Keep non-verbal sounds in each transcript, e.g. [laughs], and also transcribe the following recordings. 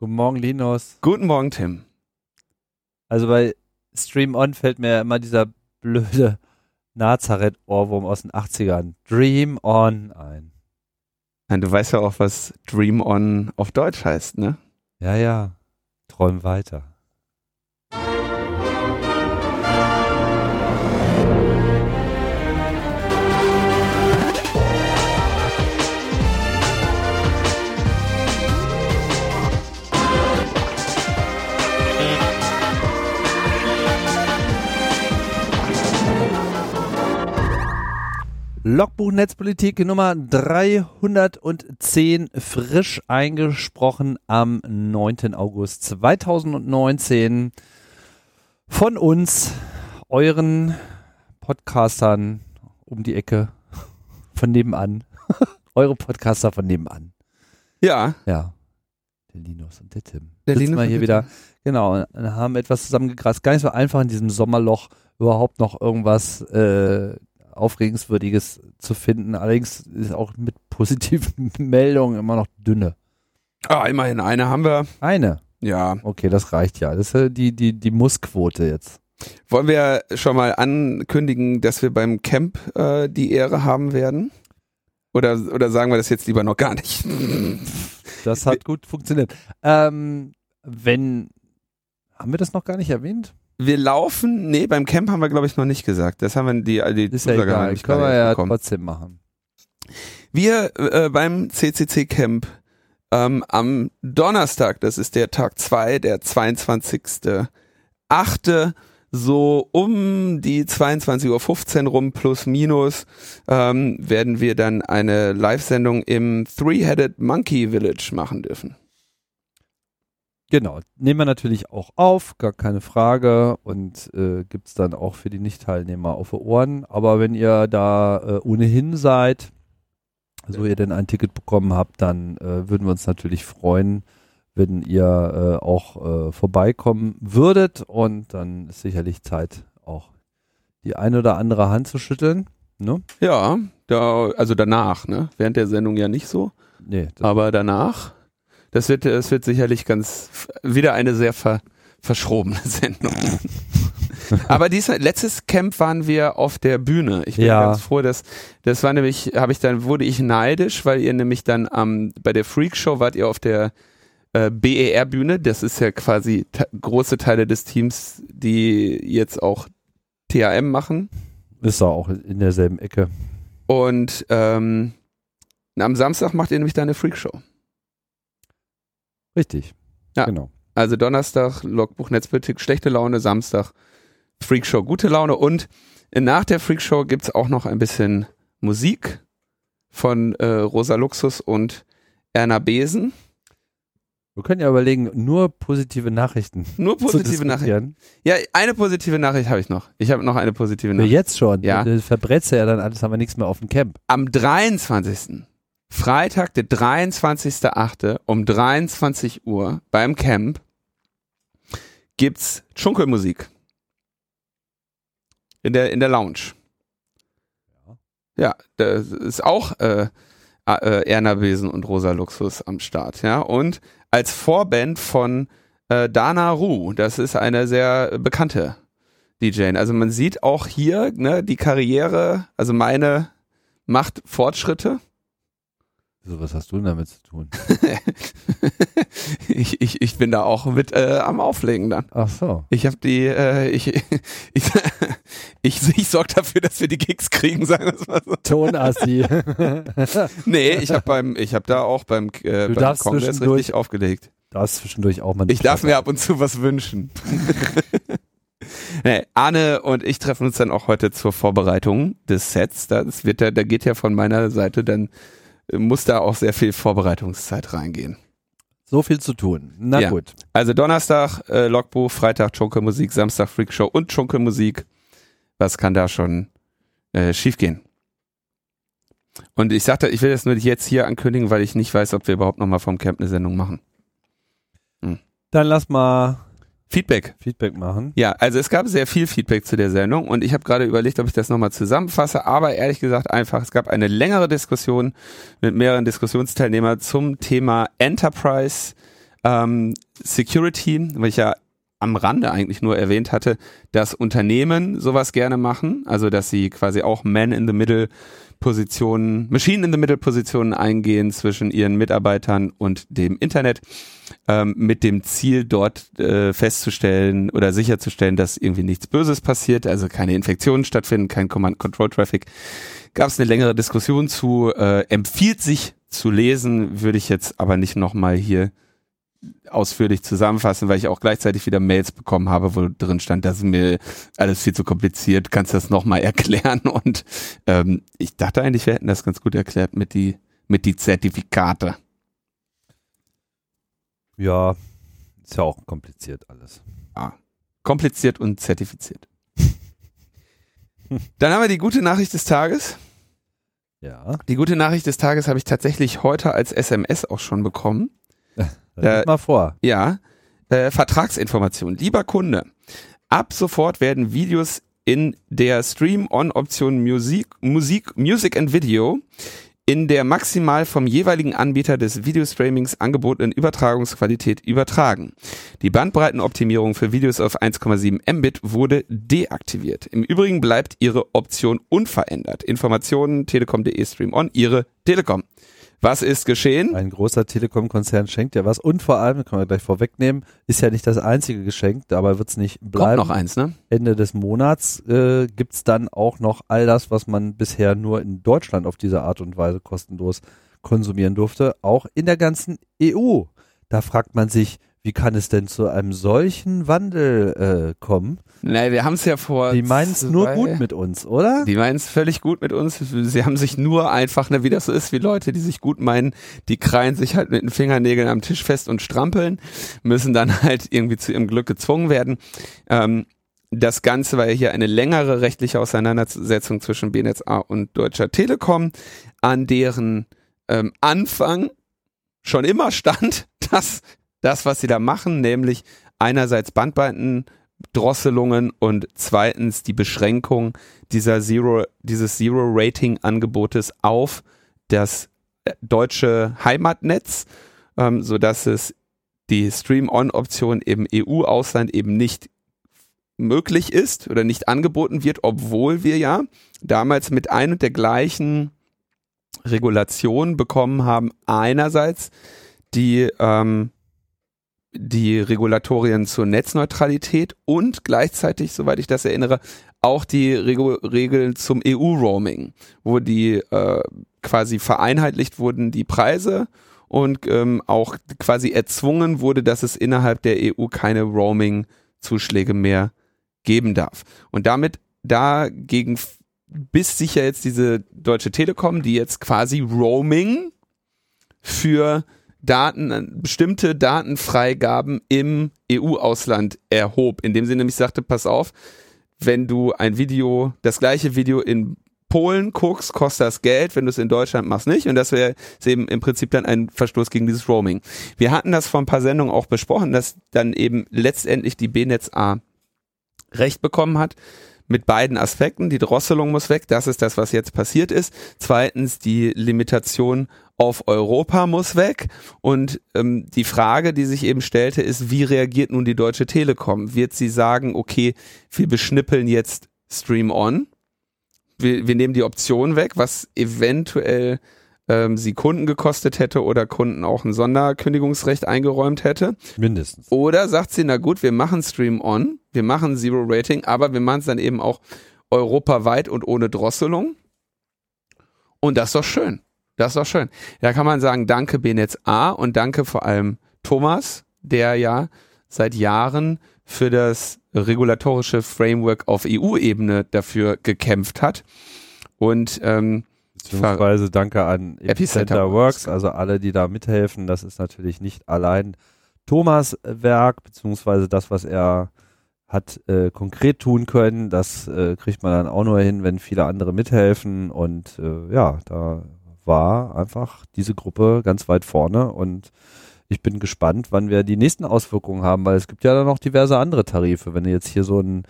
Guten Morgen, Linus. Guten Morgen, Tim. Also bei Stream On fällt mir immer dieser blöde Nazareth-Ohrwurm aus den 80ern. Dream On ein. Du weißt ja auch, was Dream On auf Deutsch heißt, ne? Ja, ja. Träum weiter. Logbuch Netzpolitik Nummer 310 frisch eingesprochen am 9. August 2019 von uns, euren Podcastern um die Ecke von nebenan. [laughs] Eure Podcaster von nebenan. Ja. Ja. Der Linus und der Tim. Der Sitzen Linus wir hier wieder. Genau, und haben etwas zusammengegrast. Gar nicht so einfach in diesem Sommerloch überhaupt noch irgendwas äh, Aufregenswürdiges zu finden. Allerdings ist auch mit positiven [laughs] Meldungen immer noch dünne. Ah, immerhin eine haben wir. Eine. Ja. Okay, das reicht ja. Das ist ja die, die, die Mussquote jetzt. Wollen wir schon mal ankündigen, dass wir beim Camp äh, die Ehre haben werden? Oder, oder sagen wir das jetzt lieber noch gar nicht? [laughs] Das hat gut funktioniert. Ähm, wenn, haben wir das noch gar nicht erwähnt? Wir laufen, nee, beim Camp haben wir glaube ich noch nicht gesagt. Das haben wir die, die Ist ja egal. nicht Können wir ja bekommen. trotzdem machen. Wir äh, beim CCC Camp ähm, am Donnerstag, das ist der Tag 2, der 22.8., so um die 22.15 Uhr rum plus minus ähm, werden wir dann eine Live-Sendung im Three-Headed Monkey Village machen dürfen. Genau, nehmen wir natürlich auch auf, gar keine Frage und äh, gibt es dann auch für die Nicht-Teilnehmer auf die Ohren. Aber wenn ihr da äh, ohnehin seid, so ihr denn ein Ticket bekommen habt, dann äh, würden wir uns natürlich freuen, wenn ihr äh, auch äh, vorbeikommen würdet und dann ist sicherlich Zeit, auch die eine oder andere Hand zu schütteln. Ne? Ja, da, also danach, ne? Während der Sendung ja nicht so, Nee, aber danach, das wird, das wird sicherlich ganz wieder eine sehr ver, verschrobene [laughs] Sendung. Aber dies, letztes Camp waren wir auf der Bühne. Ich bin Ja. ganz froh, dass das war nämlich, habe ich dann wurde ich neidisch, weil ihr nämlich dann am bei der Freak Show wart ihr auf der äh, BER Bühne. Das ist ja quasi große Teile des Teams, die jetzt auch TAM machen. ist auch in derselben Ecke. Und ähm, am Samstag macht ihr nämlich dann eine Freak Show. Richtig. Ja. Genau. Also Donnerstag Logbuch Netzpolitik, schlechte Laune, Samstag Freakshow, gute Laune und nach der Freakshow gibt's auch noch ein bisschen Musik von äh, Rosa Luxus und Erna Besen. Wir können ja überlegen, nur positive Nachrichten. Nur positive Nachrichten. Ja, eine positive Nachricht habe ich noch. Ich habe noch eine positive Nachricht. jetzt schon. Ja. Du verbrätst ja dann alles, haben wir nichts mehr auf dem Camp. Am 23. Freitag, der 23.8. um 23 Uhr beim Camp gibt's Schunkelmusik. In der, in der Lounge. Ja, da ist auch äh, äh, Erna Besen und Rosa Luxus am Start, ja. Und als Vorband von äh, Dana Ru, das ist eine sehr bekannte DJ. Also man sieht auch hier, ne, die Karriere, also meine macht Fortschritte. So, was hast du denn damit zu tun? [laughs] ich, ich, ich bin da auch mit äh, am Auflegen dann. Ach so. Ich habe die, äh, ich, [laughs] ich, ich, ich sorge dafür, dass wir die Gigs kriegen, sagen wir es mal so. Tonassi. [laughs] Nee, ich habe beim, ich habe da auch beim, äh, Du beim darfst Kongress zwischendurch- richtig aufgelegt. da ist zwischendurch auch mal Ich darf mir ab und zu was wünschen. nee, Arne und ich treffen uns dann auch heute zur Vorbereitung des Sets. Das wird da, da geht ja von meiner Seite dann muss da auch sehr viel Vorbereitungszeit reingehen. So viel zu tun. Na Ja. gut. Also Donnerstag äh, Logbuch, Freitag Schunkelmusik, Samstag Freakshow und Schunkelmusik. Was kann da schon äh, schiefgehen? Und ich sagte, ich will das nur jetzt hier ankündigen, weil ich nicht weiß, ob wir überhaupt nochmal vom Camp eine Sendung machen. Dann lass mal Feedback. Feedback machen. Ja, also es gab sehr viel Feedback zu der Sendung und ich habe gerade überlegt, ob ich das nochmal zusammenfasse, aber ehrlich gesagt einfach, es gab eine längere Diskussion mit mehreren Diskussionsteilnehmern zum Thema Enterprise ähm, Security, weil ich ja am Rande eigentlich nur erwähnt hatte, dass Unternehmen sowas gerne machen, also dass sie quasi auch Man in the Middle Positionen, Machine in the Middle Positionen eingehen zwischen ihren Mitarbeitern und dem Internet, ähm, mit dem Ziel dort äh, festzustellen oder sicherzustellen, dass irgendwie nichts Böses passiert, also keine Infektionen stattfinden, kein Command-Control-Traffic. Gab es eine längere Diskussion zu, äh, empfiehlt sich zu lesen, würde ich jetzt aber nicht nochmal hier ausführlich zusammenfassen, weil ich auch gleichzeitig wieder Mails bekommen habe, wo drin stand, das ist mir alles viel zu kompliziert, kannst du das nochmal [laughs] erklären? Und ähm, ich dachte eigentlich, wir hätten das ganz gut erklärt mit die, mit die Zertifikate. Ja, ist ja auch kompliziert alles. Ah, kompliziert und zertifiziert. [laughs] Dann haben wir die gute Nachricht des Tages. Ja. Die gute Nachricht des Tages habe ich tatsächlich heute als SMS auch schon bekommen. [laughs] Äh, mal vor. Ja. Äh, Vertragsinformation. Lieber Kunde, ab sofort werden Videos in der Stream-On-Option Musik, Musik, Music and Video in der maximal vom jeweiligen Anbieter des Videostreamings angebotenen Übertragungsqualität übertragen. Die Bandbreitenoptimierung für Videos auf 1,7 Mbit wurde deaktiviert. Im Übrigen bleibt Ihre Option unverändert. Informationen telekom.de Stream On, Ihre Telekom. Was ist geschehen? Ein großer Telekom-Konzern schenkt ja was und vor allem, können wir gleich vorwegnehmen, ist ja nicht das einzige Geschenk, dabei wird es nicht bleiben. Kommt noch eins, ne? Ende des Monats äh, gibt's dann auch noch all das, was man bisher nur in Deutschland auf diese Art und Weise kostenlos konsumieren durfte, auch in der ganzen EU. Da fragt man sich, wie kann es denn zu einem solchen Wandel äh, kommen? Nein, wir haben es ja vor. Die meinen es nur gut mit uns, oder? Die meinen es völlig gut mit uns. Sie haben sich nur einfach, ne, wie das so ist, wie Leute, die sich gut meinen, die kreien sich halt mit den Fingernägeln am Tisch fest und strampeln, müssen dann [laughs] halt irgendwie zu ihrem Glück gezwungen werden. Ähm, das Ganze war ja hier eine längere rechtliche Auseinandersetzung zwischen BNetzA und Deutscher Telekom, an deren ähm, Anfang schon immer stand, [laughs] dass das, was sie da machen, nämlich einerseits Bandbreitendrosselungen und zweitens die Beschränkung dieser Zero, dieses Zero-Rating-Angebotes auf das äh, deutsche Heimatnetz, ähm, so dass es die Stream-On-Option im EU-Ausland eben nicht möglich ist oder nicht angeboten wird, obwohl wir ja damals mit ein und der gleichen Regulation bekommen haben. Einerseits die ähm, die Regulatorien zur Netzneutralität und gleichzeitig, soweit ich das erinnere, auch die Regu Regeln zum EU-Roaming, wo die äh, quasi vereinheitlicht wurden, die Preise und ähm, auch quasi erzwungen wurde, dass es innerhalb der EU keine Roaming-Zuschläge mehr geben darf. Und damit dagegen bis sicher jetzt diese Deutsche Telekom, die jetzt quasi Roaming für Daten, bestimmte Datenfreigaben im EU-Ausland erhob, indem sie nämlich sagte, pass auf, wenn du ein Video, das gleiche Video in Polen guckst, kostet das Geld, wenn du es in Deutschland machst nicht. Und das wäre eben im Prinzip dann ein Verstoß gegen dieses Roaming. Wir hatten das vor ein paar Sendungen auch besprochen, dass dann eben letztendlich die BNetz A Recht bekommen hat mit beiden Aspekten. Die Drosselung muss weg, das ist das, was jetzt passiert ist. Zweitens die Limitation auf Europa muss weg. Und ähm, die Frage, die sich eben stellte, ist, wie reagiert nun die Deutsche Telekom? Wird sie sagen, okay, wir beschnippeln jetzt Stream On? Wir, wir nehmen die Option weg, was eventuell ähm, sie Kunden gekostet hätte oder Kunden auch ein Sonderkündigungsrecht eingeräumt hätte. Mindestens. Oder sagt sie, na gut, wir machen Stream On, wir machen Zero Rating, aber wir machen es dann eben auch europaweit und ohne Drosselung. Und das ist doch schön. Das ist doch schön. Da kann man sagen, danke Benetz A und danke vor allem Thomas, der ja seit Jahren für das regulatorische Framework auf EU-Ebene dafür gekämpft hat. Und ähm, Beziehungsweise danke an Epicenter Works, also alle, die da mithelfen. Das ist natürlich nicht allein Thomas Werk, beziehungsweise das, was er hat äh, konkret tun können. Das äh, kriegt man dann auch nur hin, wenn viele andere mithelfen. Und äh, ja, da war einfach diese Gruppe ganz weit vorne und ich bin gespannt, wann wir die nächsten Auswirkungen haben, weil es gibt ja dann noch diverse andere Tarife. Wenn du jetzt hier so ein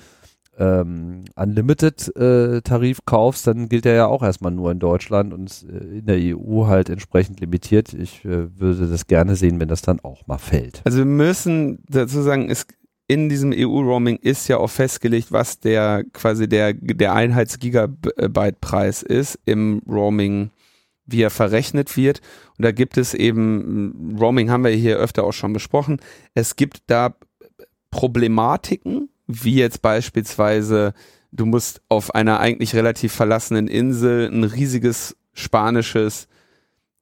ähm, Unlimited-Tarif äh, kaufst, dann gilt der ja auch erstmal nur in Deutschland und äh, in der EU halt entsprechend limitiert. Ich äh, würde das gerne sehen, wenn das dann auch mal fällt. Also wir müssen dazu sagen, es in diesem EU-Roaming ist ja auch festgelegt, was der quasi der, der Einheits-Gigabyte-Preis ist im Roaming, wie er verrechnet wird. Und da gibt es eben, Roaming haben wir hier öfter auch schon besprochen, es gibt da Problematiken, wie jetzt beispielsweise, du musst auf einer eigentlich relativ verlassenen Insel ein riesiges spanisches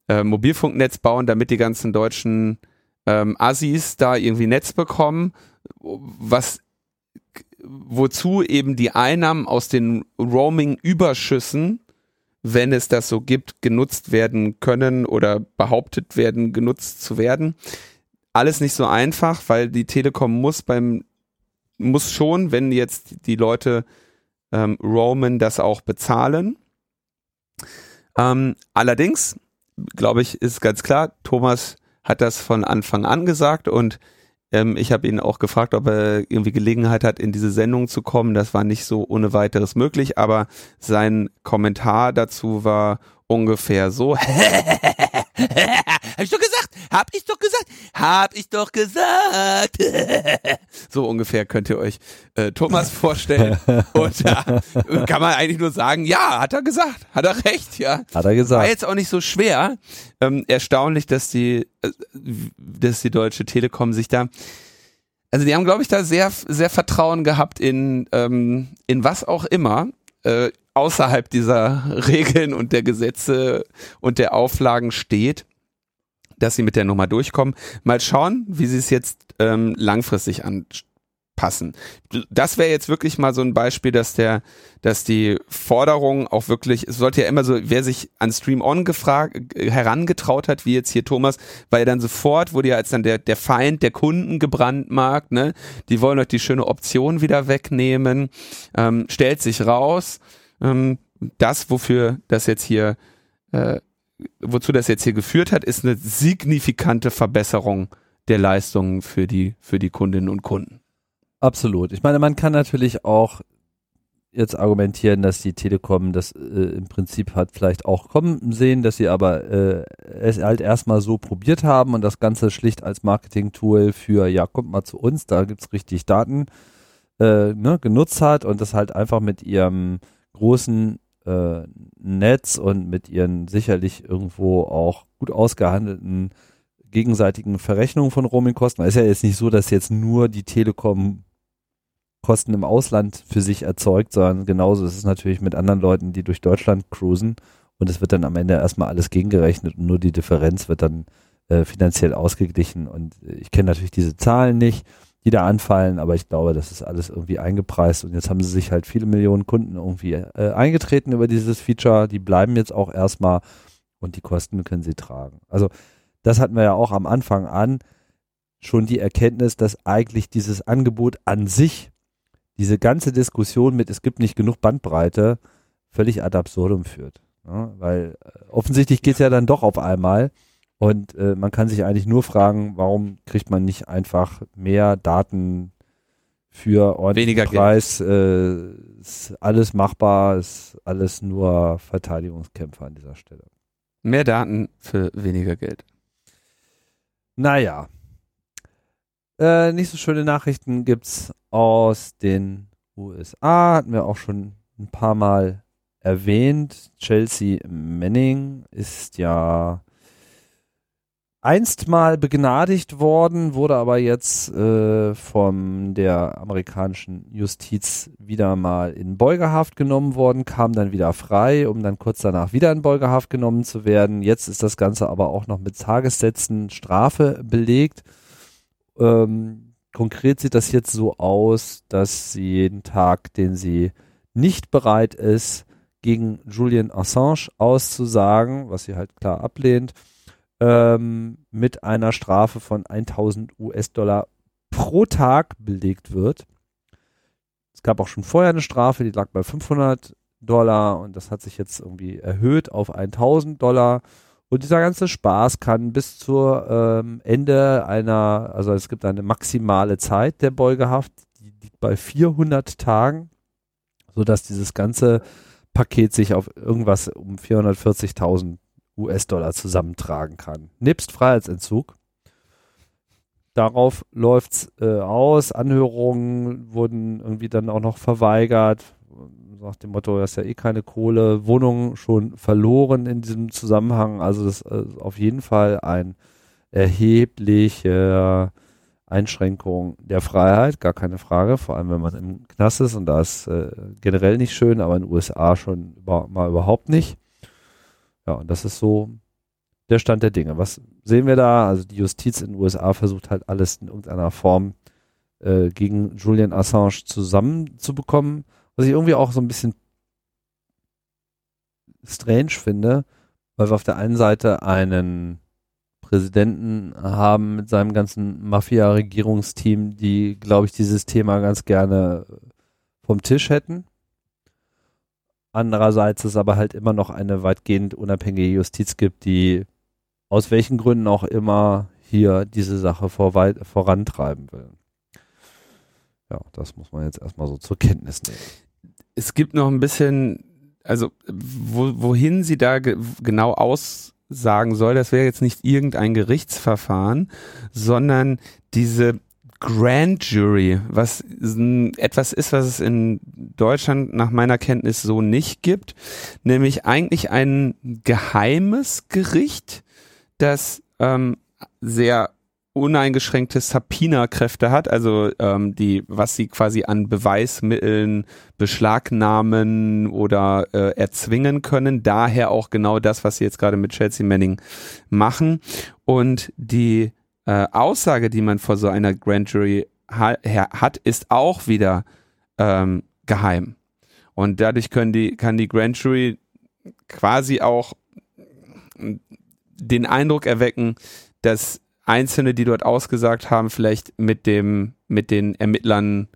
äh, Mobilfunknetz bauen, damit die ganzen deutschen ähm, Assis da irgendwie Netz bekommen was wozu eben die Einnahmen aus den Roaming-Überschüssen, wenn es das so gibt, genutzt werden können oder behauptet werden, genutzt zu werden. Alles nicht so einfach, weil die Telekom muss beim, muss schon, wenn jetzt die Leute ähm, roamen, das auch bezahlen. Ähm, allerdings, glaube ich, ist ganz klar, Thomas hat das von Anfang an gesagt und ähm, ich habe ihn auch gefragt, ob er irgendwie Gelegenheit hat, in diese Sendung zu kommen. Das war nicht so ohne weiteres möglich, aber sein Kommentar dazu war ungefähr so. [laughs] [laughs] Hab ich doch gesagt, hab ich doch gesagt, hab ich doch gesagt. [laughs] so ungefähr könnt ihr euch äh, Thomas vorstellen. [laughs] Und da kann man eigentlich nur sagen, ja, hat er gesagt, hat er recht, ja. Hat er gesagt. War jetzt auch nicht so schwer. Ähm, erstaunlich, dass die, äh, dass die Deutsche Telekom sich da also die haben, glaube ich, da sehr, sehr Vertrauen gehabt in, ähm, in was auch immer, äh, außerhalb dieser [laughs] Regeln und der Gesetze und der Auflagen steht dass sie mit der Nummer durchkommen. Mal schauen, wie sie es jetzt ähm, langfristig anpassen. Das wäre jetzt wirklich mal so ein Beispiel, dass der, dass die Forderung auch wirklich, es sollte ja immer so, wer sich an Stream On gefragt, herangetraut hat, wie jetzt hier Thomas, weil dann sofort wurde ja als dann der, der Feind der Kunden gebrandmarkt, ne? Die wollen euch die schöne Option wieder wegnehmen, ähm, stellt sich raus, ähm, das, wofür das jetzt hier äh, wozu das jetzt hier geführt hat, ist eine signifikante Verbesserung der Leistungen für die, für die Kundinnen und Kunden. Absolut. Ich meine, man kann natürlich auch jetzt argumentieren, dass die Telekom das äh, im Prinzip hat vielleicht auch kommen sehen, dass sie aber äh, es halt erstmal so probiert haben und das Ganze schlicht als Marketing-Tool für, ja, kommt mal zu uns, da gibt's richtig Daten, äh, ne, genutzt hat und das halt einfach mit ihrem großen äh, Netz und mit ihren sicherlich irgendwo auch gut ausgehandelten gegenseitigen Verrechnungen von Roamingkosten. Es ist ja jetzt nicht so, dass jetzt nur die Telekom Kosten im Ausland für sich erzeugt, sondern genauso ist es natürlich mit anderen Leuten, die durch Deutschland cruisen. Und es wird dann am Ende erstmal alles gegengerechnet und nur die Differenz wird dann äh, finanziell ausgeglichen. Und ich kenne natürlich diese Zahlen nicht die da anfallen, aber ich glaube, das ist alles irgendwie eingepreist und jetzt haben sie sich halt viele Millionen Kunden irgendwie äh, eingetreten über dieses Feature, die bleiben jetzt auch erstmal und die Kosten können sie tragen. Also das hatten wir ja auch am Anfang an, schon die Erkenntnis, dass eigentlich dieses Angebot an sich, diese ganze Diskussion mit es gibt nicht genug Bandbreite, völlig ad absurdum führt. Ja, weil äh, offensichtlich geht es ja dann doch auf einmal und äh, man kann sich eigentlich nur fragen, warum kriegt man nicht einfach mehr Daten für ordentlichen Weniger Preis? Äh, ist alles machbar, ist alles nur Verteidigungskämpfer an dieser Stelle. Mehr Daten für weniger Geld. Naja. Äh, nicht so schöne Nachrichten gibt's aus den USA. Hatten wir auch schon ein paar Mal erwähnt. Chelsea Manning ist ja einst mal begnadigt worden, wurde aber jetzt äh, von der amerikanischen Justiz wieder mal in Beugehaft genommen worden, kam dann wieder frei, um dann kurz danach wieder in Beugehaft genommen zu werden. Jetzt ist das Ganze aber auch noch mit Tagessätzen Strafe belegt. Ähm, konkret sieht das jetzt so aus, dass sie jeden Tag, den sie nicht bereit ist, gegen Julian Assange auszusagen, was sie halt klar ablehnt, ähm, mit einer Strafe von 1000 US-Dollar pro Tag belegt wird. Es gab auch schon vorher eine Strafe, die lag bei 500 Dollar und das hat sich jetzt irgendwie erhöht auf 1000 Dollar. Und dieser ganze Spaß kann bis zur ähm, Ende einer, also es gibt eine maximale Zeit der Beugehaft, die liegt bei 400 Tagen. sodass dieses ganze Paket sich auf irgendwas um 440.000 US-Dollar zusammentragen kann. Nebst Freiheitsentzug. Darauf läuft's äh, aus. Anhörungen wurden irgendwie dann auch noch verweigert. Nach dem Motto, das ist ja eh keine Kohle. Wohnungen schon verloren in diesem Zusammenhang. Also das ist auf jeden Fall ein erhebliche Einschränkung der Freiheit, gar keine Frage, vor allem wenn man im Knast ist und da ist äh, generell nicht schön, aber in den USA schon über, mal überhaupt nicht. Ja, und das ist so der Stand der Dinge. Was sehen wir da? Also die Justiz in den USA versucht halt alles in irgendeiner Form äh, gegen Julian Assange zusammenzubekommen, was ich irgendwie auch so ein bisschen strange finde, weil wir auf der einen Seite einen Präsidenten haben mit seinem ganzen Mafia-Regierungsteam, die, glaube ich, dieses Thema ganz gerne vom Tisch hätten. Andererseits es aber halt immer noch eine weitgehend unabhängige Justiz gibt, die aus welchen Gründen auch immer hier diese Sache vor vorantreiben will. Ja, das muss man jetzt erstmal so zur Kenntnis nehmen. Es gibt noch ein bisschen, also wo, wohin sie da ge genau aus sagen soll, das wäre jetzt nicht irgendein Gerichtsverfahren, sondern diese Grand Jury, was etwas ist, was es in Deutschland nach meiner Kenntnis so nicht gibt, nämlich eigentlich ein geheimes Gericht, das ähm, sehr uneingeschränkte Subpoena-Kräfte hat, also ähm, die, was sie quasi an Beweismitteln beschlagnahmen oder äh, erzwingen können. Daher auch genau das, was sie jetzt gerade mit Chelsea Manning machen. Und die äh, Aussage, die man vor so einer Grand Jury ha hat, ist auch wieder ähm, geheim. Und dadurch können die, kann die Grand Jury quasi auch den Eindruck erwecken, dass Einzelne, die dort ausgesagt haben, vielleicht mit dem, mit den Ermittlern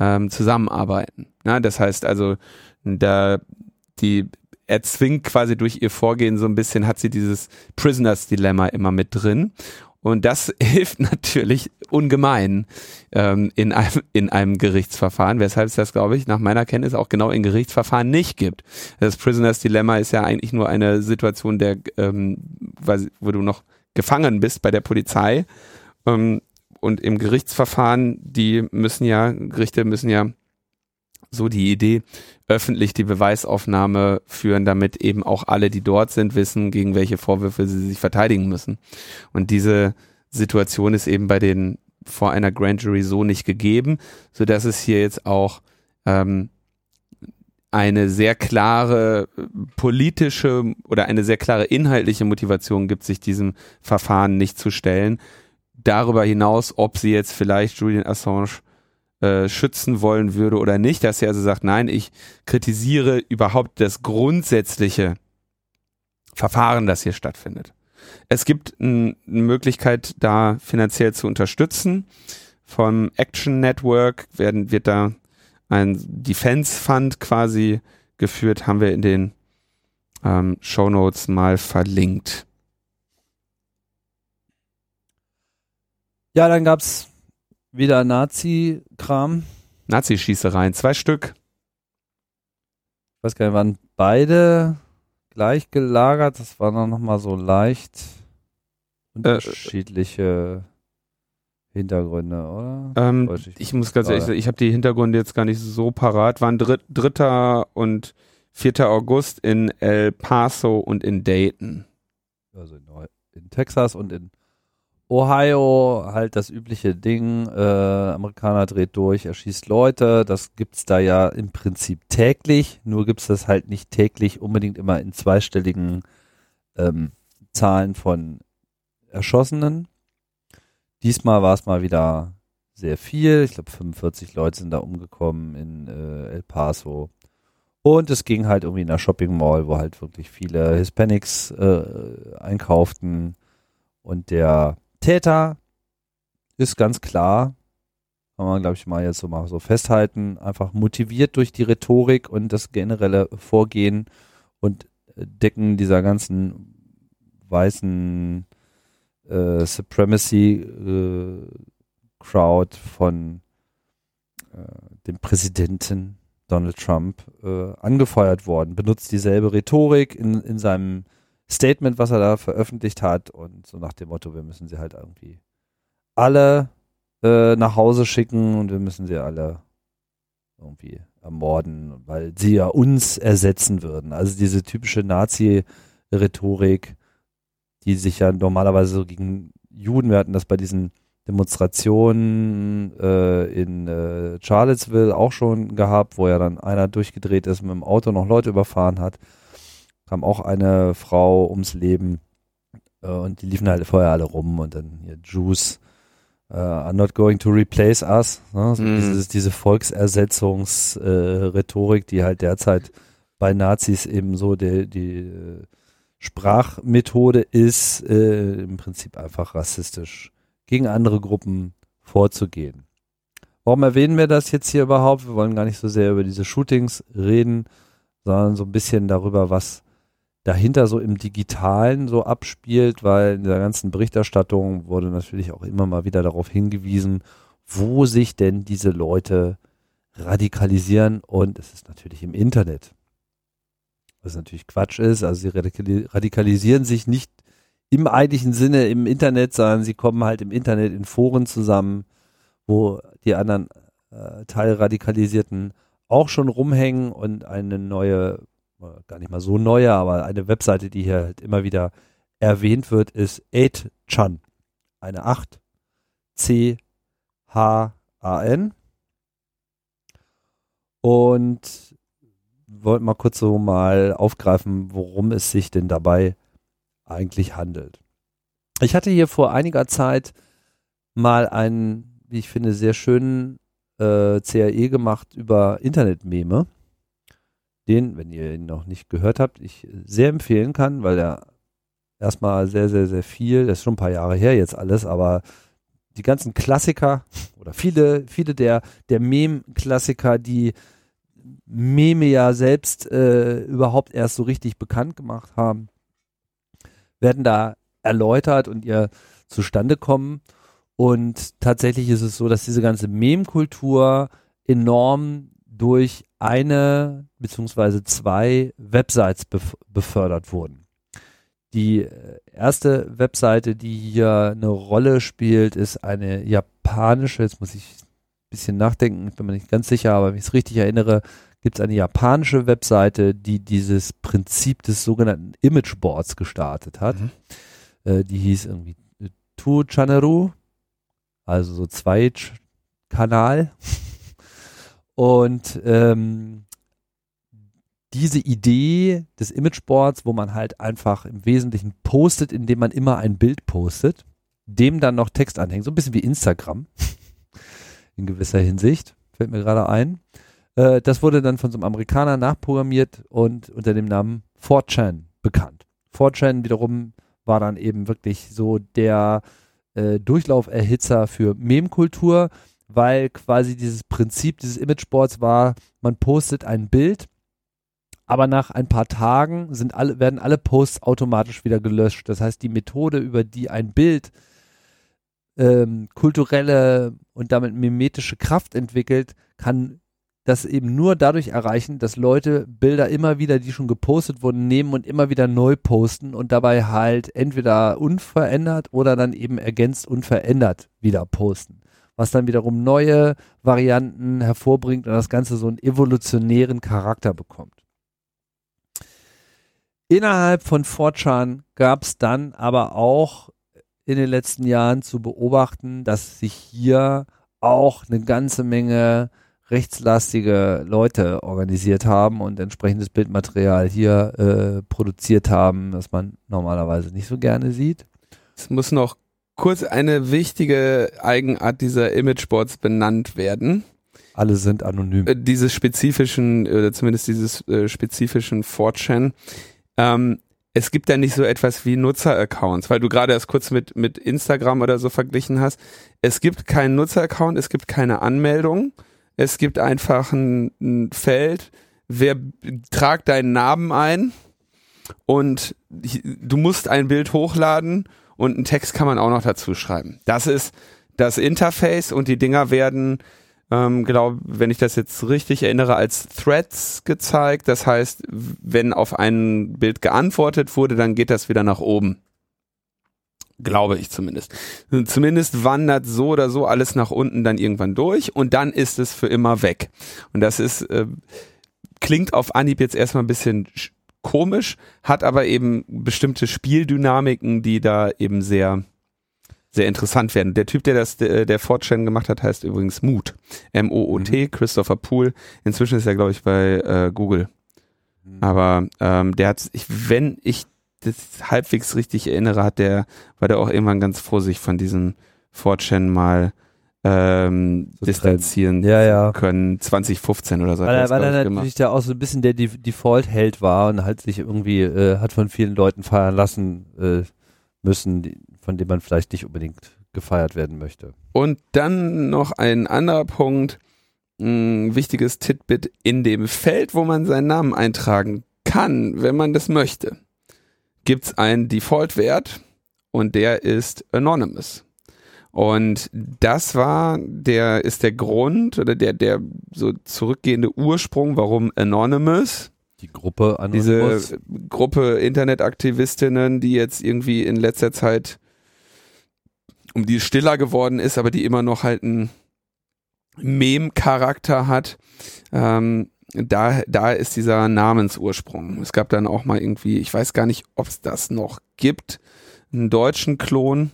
ähm, zusammenarbeiten. Ja, das heißt also, da die erzwingt quasi durch ihr Vorgehen so ein bisschen, hat sie dieses Prisoners Dilemma immer mit drin. Und das [laughs] hilft natürlich ungemein ähm, in, einem, in einem Gerichtsverfahren, weshalb es das, glaube ich, nach meiner Kenntnis auch genau in Gerichtsverfahren nicht gibt. Das Prisoners Dilemma ist ja eigentlich nur eine Situation, der, ähm, wo du noch gefangen bist bei der Polizei. Ähm, und im Gerichtsverfahren, die müssen ja, Gerichte müssen ja so die Idee, öffentlich die Beweisaufnahme führen, damit eben auch alle, die dort sind, wissen, gegen welche Vorwürfe sie sich verteidigen müssen. Und diese Situation ist eben bei den vor einer Grand Jury so nicht gegeben, so dass es hier jetzt auch ähm, eine sehr klare politische oder eine sehr klare inhaltliche Motivation gibt, sich diesem Verfahren nicht zu stellen. Darüber hinaus, ob sie jetzt vielleicht Julian Assange äh, schützen wollen würde oder nicht, dass sie also sagt, nein, ich kritisiere überhaupt das grundsätzliche Verfahren, das hier stattfindet. Es gibt eine Möglichkeit, da finanziell zu unterstützen. Vom Action Network werden, wird da ein Defense Fund quasi geführt, haben wir in den ähm, Show Notes mal verlinkt. Ja, dann gab's wieder Nazi-Kram. Nazi-Schießereien, zwei Stück. Ich weiß gar nicht, waren beide gleich gelagert. Das war dann nochmal so leicht äh, unterschiedliche Hintergründe, oder? Ähm, ich, ich muss ganz ehrlich sagen, ich habe die Hintergründe jetzt gar nicht so parat. Waren 3. und 4. August in El Paso und in Dayton. Also in, in Texas und in Ohio halt das übliche Ding. Äh, Amerikaner dreht durch, erschießt Leute. Das gibt's da ja im Prinzip täglich. Nur gibt's das halt nicht täglich unbedingt immer in zweistelligen ähm, Zahlen von Erschossenen. Diesmal war es mal wieder sehr viel. Ich glaube, 45 Leute sind da umgekommen in äh, El Paso. Und es ging halt irgendwie in der Shopping Mall, wo halt wirklich viele Hispanics äh, einkauften. Und der Täter ist ganz klar, kann man glaube ich mal jetzt so mal so festhalten, einfach motiviert durch die Rhetorik und das generelle Vorgehen und Decken dieser ganzen weißen äh, Supremacy äh, Crowd von äh, dem Präsidenten Donald Trump äh, angefeuert worden, benutzt dieselbe Rhetorik in, in seinem Statement, was er da veröffentlicht hat und so nach dem Motto, wir müssen sie halt irgendwie alle äh, nach Hause schicken und wir müssen sie alle irgendwie ermorden, weil sie ja uns ersetzen würden. Also diese typische Nazi-Rhetorik, die sich ja normalerweise so gegen Juden, wir hatten das bei diesen Demonstrationen äh, in äh, Charlottesville auch schon gehabt, wo ja dann einer durchgedreht ist, mit dem Auto noch Leute überfahren hat. Kam auch eine Frau ums Leben äh, und die liefen halt vorher alle rum und dann hier Jews uh, are not going to replace us. Ne? So mm. dieses, diese Volksersetzungsrhetorik, äh, die halt derzeit bei Nazis eben so die, die äh, Sprachmethode ist, äh, im Prinzip einfach rassistisch gegen andere Gruppen vorzugehen. Warum erwähnen wir das jetzt hier überhaupt? Wir wollen gar nicht so sehr über diese Shootings reden, sondern so ein bisschen darüber, was dahinter so im Digitalen so abspielt, weil in der ganzen Berichterstattung wurde natürlich auch immer mal wieder darauf hingewiesen, wo sich denn diese Leute radikalisieren und es ist natürlich im Internet. Was natürlich Quatsch ist, also sie radikalisieren sich nicht im eigentlichen Sinne im Internet, sondern sie kommen halt im Internet in Foren zusammen, wo die anderen äh, Teilradikalisierten auch schon rumhängen und eine neue, gar nicht mal so neue, aber eine Webseite, die hier halt immer wieder erwähnt wird, ist 8chan. Eine 8 C H A N. Und wollte mal kurz so mal aufgreifen, worum es sich denn dabei eigentlich handelt. Ich hatte hier vor einiger Zeit mal einen, wie ich finde, sehr schönen äh, CAE gemacht über Internetmeme. Den, wenn ihr ihn noch nicht gehört habt, ich sehr empfehlen kann, weil er erstmal sehr, sehr, sehr viel, das ist schon ein paar Jahre her jetzt alles, aber die ganzen Klassiker oder viele, viele der, der Meme-Klassiker, die Meme ja selbst äh, überhaupt erst so richtig bekannt gemacht haben, werden da erläutert und ihr zustande kommen. Und tatsächlich ist es so, dass diese ganze Meme-Kultur enorm durch eine beziehungsweise zwei Websites bef befördert wurden. Die äh, erste Webseite, die hier eine Rolle spielt, ist eine japanische, jetzt muss ich ein bisschen nachdenken, ich bin mir nicht ganz sicher, aber wenn ich es richtig erinnere, gibt es eine japanische Webseite, die dieses Prinzip des sogenannten Imageboards gestartet hat. Mhm. Äh, die hieß irgendwie Tu Chanaru, also so zwei Kanal. [laughs] Und ähm, diese Idee des Imageboards, wo man halt einfach im Wesentlichen postet, indem man immer ein Bild postet, dem dann noch Text anhängt, so ein bisschen wie Instagram [laughs] in gewisser Hinsicht, fällt mir gerade ein. Äh, das wurde dann von so einem Amerikaner nachprogrammiert und unter dem Namen 4chan bekannt. 4chan wiederum war dann eben wirklich so der äh, Durchlauferhitzer für Meme-Kultur, weil quasi dieses Prinzip dieses Imageboards war, man postet ein Bild, aber nach ein paar Tagen sind alle, werden alle Posts automatisch wieder gelöscht. Das heißt, die Methode, über die ein Bild ähm, kulturelle und damit mimetische Kraft entwickelt, kann das eben nur dadurch erreichen, dass Leute Bilder immer wieder, die schon gepostet wurden, nehmen und immer wieder neu posten und dabei halt entweder unverändert oder dann eben ergänzt unverändert wieder posten. Was dann wiederum neue Varianten hervorbringt und das Ganze so einen evolutionären Charakter bekommt. Innerhalb von 4chan gab es dann aber auch in den letzten Jahren zu beobachten, dass sich hier auch eine ganze Menge rechtslastige Leute organisiert haben und entsprechendes Bildmaterial hier äh, produziert haben, das man normalerweise nicht so gerne sieht. Es muss noch kurz eine wichtige Eigenart dieser Imageboards benannt werden. Alle sind anonym. Äh, dieses spezifischen, oder zumindest dieses äh, spezifischen 4chan. Ähm, es gibt da nicht so etwas wie Nutzeraccounts, weil du gerade erst kurz mit, mit Instagram oder so verglichen hast. Es gibt keinen Nutzeraccount, es gibt keine Anmeldung es gibt einfach ein, ein Feld, wer tragt deinen Namen ein und du musst ein Bild hochladen und einen Text kann man auch noch dazu schreiben. Das ist das Interface und die Dinger werden ähm, glaube, wenn ich das jetzt richtig erinnere, als Threads gezeigt. Das heißt, wenn auf ein Bild geantwortet wurde, dann geht das wieder nach oben. Glaube ich zumindest. Zumindest wandert so oder so alles nach unten dann irgendwann durch und dann ist es für immer weg. Und das ist, äh, klingt auf Anhieb jetzt erstmal ein bisschen komisch, hat aber eben bestimmte Spieldynamiken, die da eben sehr sehr interessant werden. Der Typ, der das, der, der Fortran gemacht hat, heißt übrigens Moot. M-O-O-T, mhm. Christopher Poole. Inzwischen ist er, glaube ich, bei äh, Google. Mhm. Aber ähm, der hat, ich, wenn ich das halbwegs richtig erinnere, hat der, war der auch irgendwann ganz sich von diesem Fortran mal ähm, so distanzieren ja, ja. können. 2015 oder so. Weil, er, weil er natürlich da auch so ein bisschen der Default-Held war und halt sich irgendwie, äh, hat von vielen Leuten feiern lassen äh, müssen, die, von dem man vielleicht nicht unbedingt gefeiert werden möchte. Und dann noch ein anderer Punkt, ein wichtiges Titbit in dem Feld, wo man seinen Namen eintragen kann, wenn man das möchte, gibt es einen Default-Wert und der ist Anonymous. Und das war der, ist der Grund oder der, der so zurückgehende Ursprung, warum Anonymous die Gruppe Anonymous. Diese Gruppe Internetaktivistinnen, die jetzt irgendwie in letzter Zeit um die stiller geworden ist, aber die immer noch halt einen Mem-Charakter hat. Ähm, da, da ist dieser Namensursprung. Es gab dann auch mal irgendwie, ich weiß gar nicht, ob es das noch gibt, einen deutschen Klon.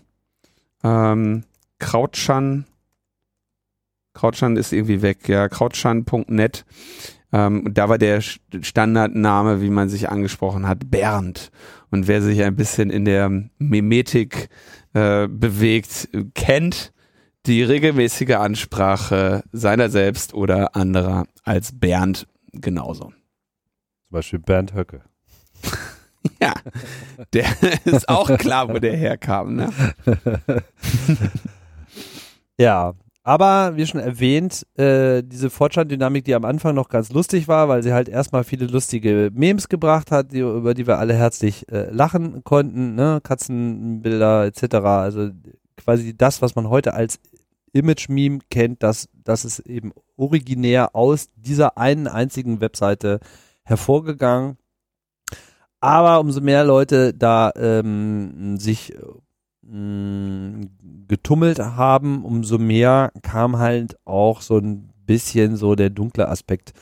Ähm, Krautschan. Krautschan ist irgendwie weg, ja. Krautschan.net. Ähm, da war der Standardname, wie man sich angesprochen hat, Bernd. Und wer sich ein bisschen in der Mimetik äh, bewegt, kennt die regelmäßige Ansprache seiner selbst oder anderer als Bernd genauso. Zum Beispiel Bernd Höcke. [laughs] ja, der ist auch klar, wo der herkam. Ne? [laughs] ja, aber wie schon erwähnt, äh, diese Fortschrittdynamik, die am Anfang noch ganz lustig war, weil sie halt erstmal viele lustige Memes gebracht hat, die, über die wir alle herzlich äh, lachen konnten, ne? Katzenbilder etc. Also quasi das, was man heute als Image-Meme kennt, das, das ist eben originär aus dieser einen einzigen Webseite hervorgegangen. Aber umso mehr Leute da ähm, sich mh, getummelt haben, umso mehr kam halt auch so ein bisschen so der dunkle Aspekt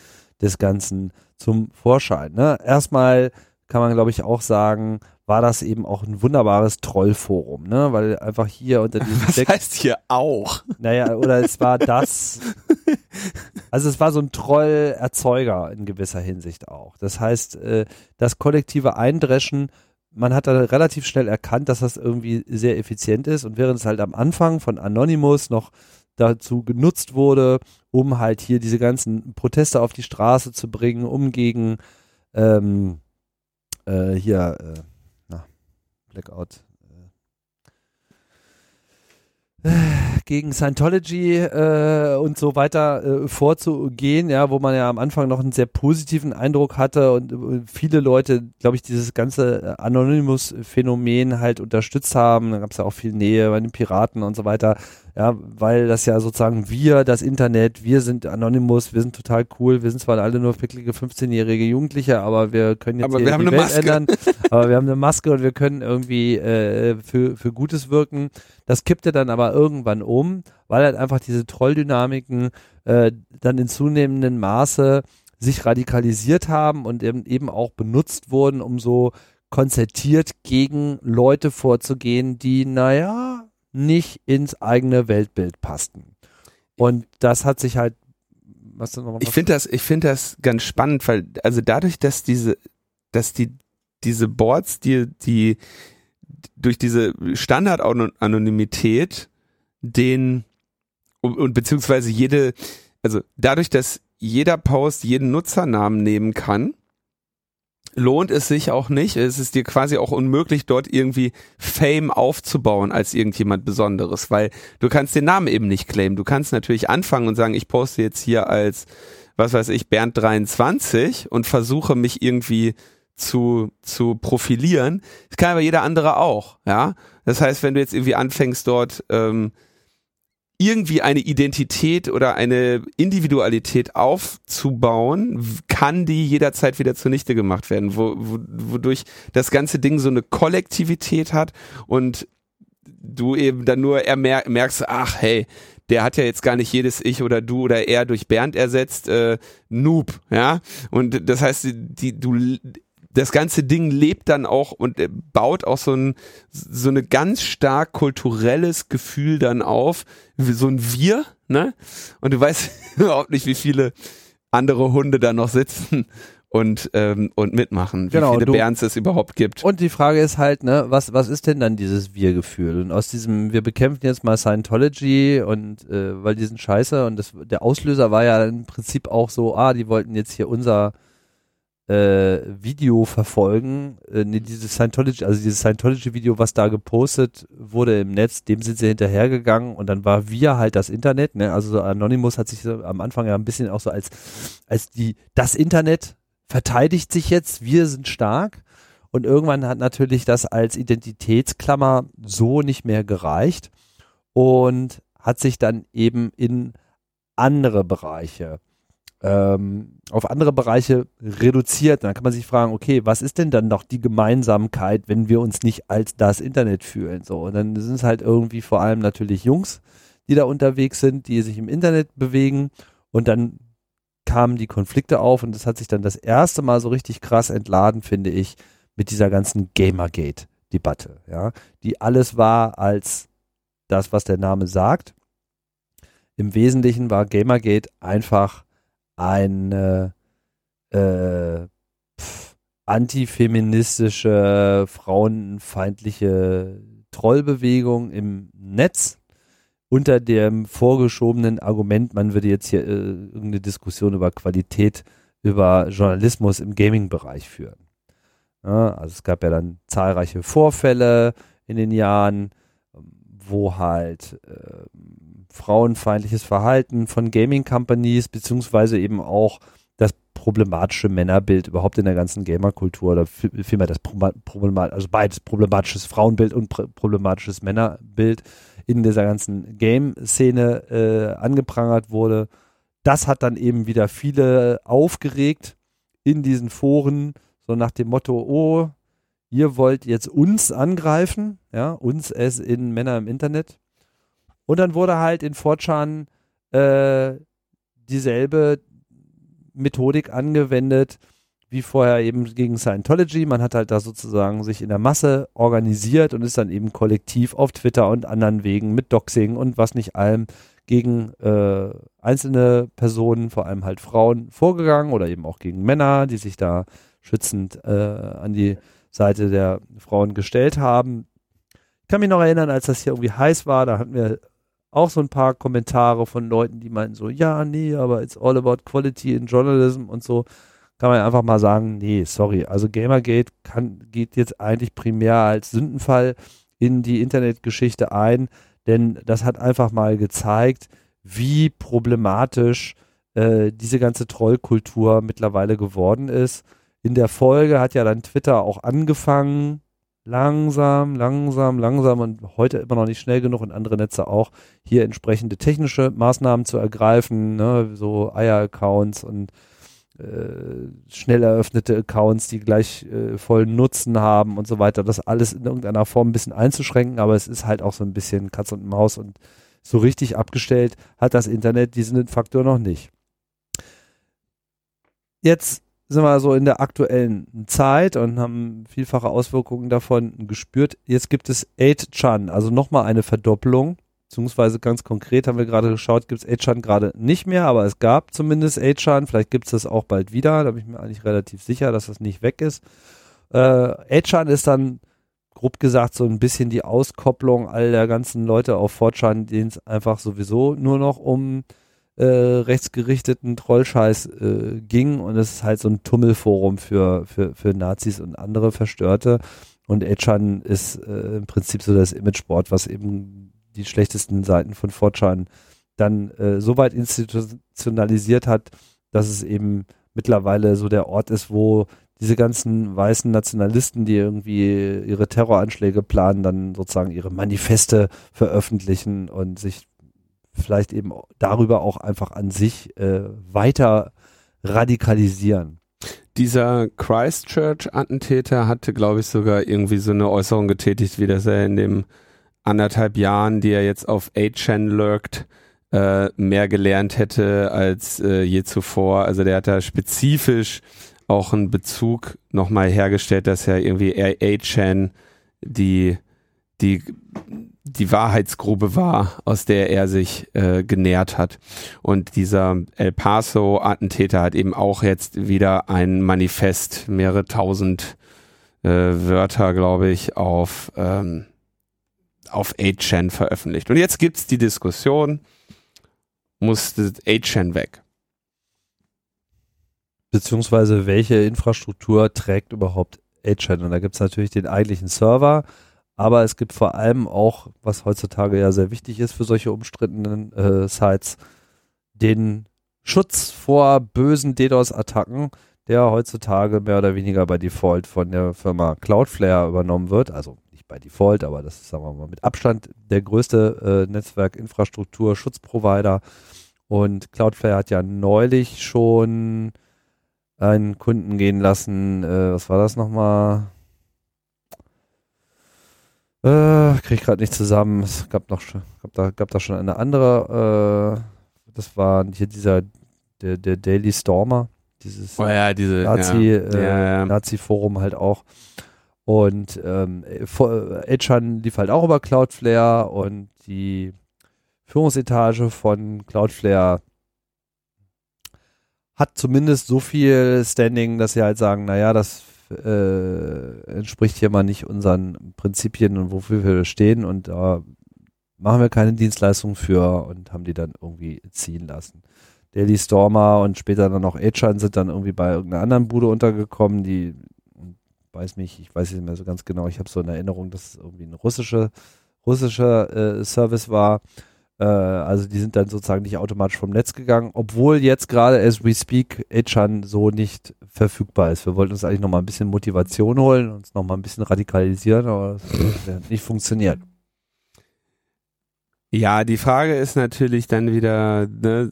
des Ganzen zum Vorschein. Ne? Erstmal kann man, glaube ich, auch sagen, war das eben auch ein wunderbares Trollforum, ne? Weil einfach hier unter diesem [laughs] Was Deck, heißt hier auch? Naja, oder es war das. [laughs] Also es war so ein Trollerzeuger in gewisser Hinsicht auch. Das heißt, äh, das kollektive Eindreschen man hat da relativ schnell erkannt, dass das irgendwie sehr effizient ist. Und während es halt am Anfang von Anonymous noch dazu genutzt wurde, um halt hier diese ganzen Proteste auf die Straße zu bringen, um gegen ähm, äh, hier äh, na, Blackout gegen Scientology äh, und so weiter äh, vorzugehen, ja, wo man ja am Anfang noch einen sehr positiven Eindruck hatte und äh, viele Leute, glaube ich, dieses ganze äh, Anonymous-Phänomen halt unterstützt haben. Da gab es ja auch viel Nähe bei den Piraten und so weiter, ja, weil das ja sozusagen wir, das Internet, wir sind Anonymous, wir sind total cool, wir sind zwar alle nur picklige 15-jährige Jugendliche, aber wir können jetzt aber wir haben die Welt Maske. ändern, aber wir haben eine Maske und wir können irgendwie äh, für, für Gutes wirken. Das kippte dann aber irgendwann um, weil halt einfach diese Trolldynamiken äh, dann in zunehmendem Maße sich radikalisiert haben und eben, eben auch benutzt wurden, um so konzertiert gegen Leute vorzugehen, die, naja, nicht ins eigene Weltbild passten. Und das hat sich halt was noch Ich finde das, ich finde das ganz spannend, weil also dadurch, dass diese, dass die diese Boards, die die durch diese Standard-Anonymität den und, und beziehungsweise jede, also dadurch, dass jeder Post jeden Nutzernamen nehmen kann, lohnt es sich auch nicht. Es ist dir quasi auch unmöglich, dort irgendwie Fame aufzubauen als irgendjemand Besonderes, weil du kannst den Namen eben nicht claimen. Du kannst natürlich anfangen und sagen, ich poste jetzt hier als, was weiß ich, Bernd 23 und versuche mich irgendwie zu, zu profilieren. Das kann aber jeder andere auch, ja. Das heißt, wenn du jetzt irgendwie anfängst dort, ähm, irgendwie eine Identität oder eine Individualität aufzubauen, kann die jederzeit wieder zunichte gemacht werden, wo, wo, wodurch das ganze Ding so eine Kollektivität hat und du eben dann nur merkst, ach hey, der hat ja jetzt gar nicht jedes Ich oder du oder er durch Bernd ersetzt, äh, Noob, ja. Und das heißt, die, du das ganze Ding lebt dann auch und äh, baut auch so ein so eine ganz stark kulturelles Gefühl dann auf, so ein Wir, ne? Und du weißt [laughs] überhaupt nicht, wie viele andere Hunde da noch sitzen und ähm, und mitmachen, wie genau, viele du, es überhaupt gibt. Und die Frage ist halt, ne, was was ist denn dann dieses Wir-Gefühl? Und aus diesem, wir bekämpfen jetzt mal Scientology und äh, weil die sind scheiße und das der Auslöser war ja im Prinzip auch so, ah, die wollten jetzt hier unser äh, Video verfolgen, äh, nee, dieses Scientology, also dieses Scientology-Video, was da gepostet wurde im Netz, dem sind sie hinterhergegangen und dann war wir halt das Internet, ne? Also so Anonymous hat sich am Anfang ja ein bisschen auch so als, als die, das Internet verteidigt sich jetzt, wir sind stark. Und irgendwann hat natürlich das als Identitätsklammer so nicht mehr gereicht und hat sich dann eben in andere Bereiche ähm, auf andere Bereiche reduziert. Dann kann man sich fragen, okay, was ist denn dann noch die Gemeinsamkeit, wenn wir uns nicht als das Internet fühlen? So, und dann sind es halt irgendwie vor allem natürlich Jungs, die da unterwegs sind, die sich im Internet bewegen und dann kamen die Konflikte auf und das hat sich dann das erste Mal so richtig krass entladen, finde ich, mit dieser ganzen Gamergate-Debatte, ja, die alles war als das, was der Name sagt. Im Wesentlichen war Gamergate einfach eine äh, antifeministische, frauenfeindliche Trollbewegung im Netz unter dem vorgeschobenen Argument, man würde jetzt hier äh, irgendeine Diskussion über Qualität, über Journalismus im Gaming-Bereich führen. Ja, also es gab ja dann zahlreiche Vorfälle in den Jahren, wo halt äh, frauenfeindliches Verhalten von Gaming Companies, beziehungsweise eben auch das problematische Männerbild überhaupt in der ganzen Gamer-Kultur oder vielmehr das Problemat also beides problematisches Frauenbild und problematisches Männerbild in dieser ganzen Game-Szene äh, angeprangert wurde. Das hat dann eben wieder viele aufgeregt in diesen Foren, so nach dem Motto, oh, ihr wollt jetzt uns angreifen, ja, uns es in Männer im Internet. Und dann wurde halt in Fortran äh, dieselbe Methodik angewendet wie vorher eben gegen Scientology. Man hat halt da sozusagen sich in der Masse organisiert und ist dann eben kollektiv auf Twitter und anderen Wegen mit Doxing und was nicht allem gegen äh, einzelne Personen, vor allem halt Frauen, vorgegangen oder eben auch gegen Männer, die sich da schützend äh, an die Seite der Frauen gestellt haben. Ich kann mich noch erinnern, als das hier irgendwie heiß war, da hatten wir auch so ein paar Kommentare von Leuten, die meinten so, ja, nee, aber it's all about quality in journalism und so. Kann man einfach mal sagen, nee, sorry. Also Gamergate kann, geht jetzt eigentlich primär als Sündenfall in die Internetgeschichte ein, denn das hat einfach mal gezeigt, wie problematisch äh, diese ganze Trollkultur mittlerweile geworden ist. In der Folge hat ja dann Twitter auch angefangen, langsam, langsam, langsam und heute immer noch nicht schnell genug und andere Netze auch, hier entsprechende technische Maßnahmen zu ergreifen, ne, so Eier-Accounts und äh, schnell eröffnete Accounts, die gleich äh, vollen Nutzen haben und so weiter, das alles in irgendeiner Form ein bisschen einzuschränken, aber es ist halt auch so ein bisschen Katz und Maus und so richtig abgestellt hat das Internet diesen Faktor noch nicht. Jetzt sind wir so in der aktuellen Zeit und haben vielfache Auswirkungen davon gespürt. Jetzt gibt es 8chan, also nochmal eine Verdopplung. Beziehungsweise ganz konkret haben wir gerade geschaut, gibt es 8chan gerade nicht mehr, aber es gab zumindest 8chan. Vielleicht gibt es das auch bald wieder. Da bin ich mir eigentlich relativ sicher, dass das nicht weg ist. Äh, 8chan ist dann grob gesagt so ein bisschen die Auskopplung all der ganzen Leute auf 4chan, denen es einfach sowieso nur noch um äh, rechtsgerichteten Trollscheiß äh, ging und es ist halt so ein Tummelforum für, für, für Nazis und andere Verstörte. Und Echan ist äh, im Prinzip so das Imageboard, was eben die schlechtesten Seiten von Fortran dann äh, so weit institutionalisiert hat, dass es eben mittlerweile so der Ort ist, wo diese ganzen weißen Nationalisten, die irgendwie ihre Terroranschläge planen, dann sozusagen ihre Manifeste veröffentlichen und sich vielleicht eben darüber auch einfach an sich äh, weiter radikalisieren. Dieser Christchurch-Attentäter hatte, glaube ich, sogar irgendwie so eine Äußerung getätigt, wie dass er in dem anderthalb Jahren, die er jetzt auf 8chan lurkt, äh, mehr gelernt hätte als äh, je zuvor. Also der hat da spezifisch auch einen Bezug nochmal hergestellt, dass ja irgendwie 8chan die, die die Wahrheitsgrube war, aus der er sich äh, genährt hat. Und dieser El Paso-Attentäter hat eben auch jetzt wieder ein Manifest, mehrere tausend äh, Wörter, glaube ich, auf, ähm, auf 8chan veröffentlicht. Und jetzt gibt's die Diskussion, muss 8chan weg? Beziehungsweise welche Infrastruktur trägt überhaupt 8chan? Und da gibt's natürlich den eigentlichen Server, aber es gibt vor allem auch, was heutzutage ja sehr wichtig ist für solche umstrittenen äh, Sites, den Schutz vor bösen DDoS-Attacken, der heutzutage mehr oder weniger bei Default von der Firma Cloudflare übernommen wird. Also nicht bei Default, aber das ist, sagen wir mal, mit Abstand der größte äh, Netzwerk-Infrastruktur-Schutzprovider. Und Cloudflare hat ja neulich schon einen Kunden gehen lassen. Äh, was war das nochmal? Äh, krieg ich gerade nicht zusammen. Es gab noch gab da, gab da schon eine andere. Äh, das war hier dieser der, der Daily Stormer, dieses oh ja, diese, Nazi, ja. Äh, ja, ja. Nazi-Forum halt auch. Und ähm, Edgehan lief halt auch über Cloudflare und die Führungsetage von Cloudflare hat zumindest so viel Standing, dass sie halt sagen, naja, das äh, entspricht hier mal nicht unseren Prinzipien und wofür wir stehen und da machen wir keine Dienstleistung für und haben die dann irgendwie ziehen lassen. Daily Stormer und später dann auch Achan sind dann irgendwie bei irgendeiner anderen Bude untergekommen, die weiß mich, ich weiß nicht mehr so ganz genau, ich habe so eine Erinnerung, dass es irgendwie ein russischer russischer äh, Service war. Äh, also die sind dann sozusagen nicht automatisch vom Netz gegangen, obwohl jetzt gerade as we speak Achan so nicht verfügbar ist. Wir wollten uns eigentlich nochmal ein bisschen Motivation holen, uns nochmal ein bisschen radikalisieren, aber das hat nicht funktioniert. Ja, die Frage ist natürlich dann wieder, ne,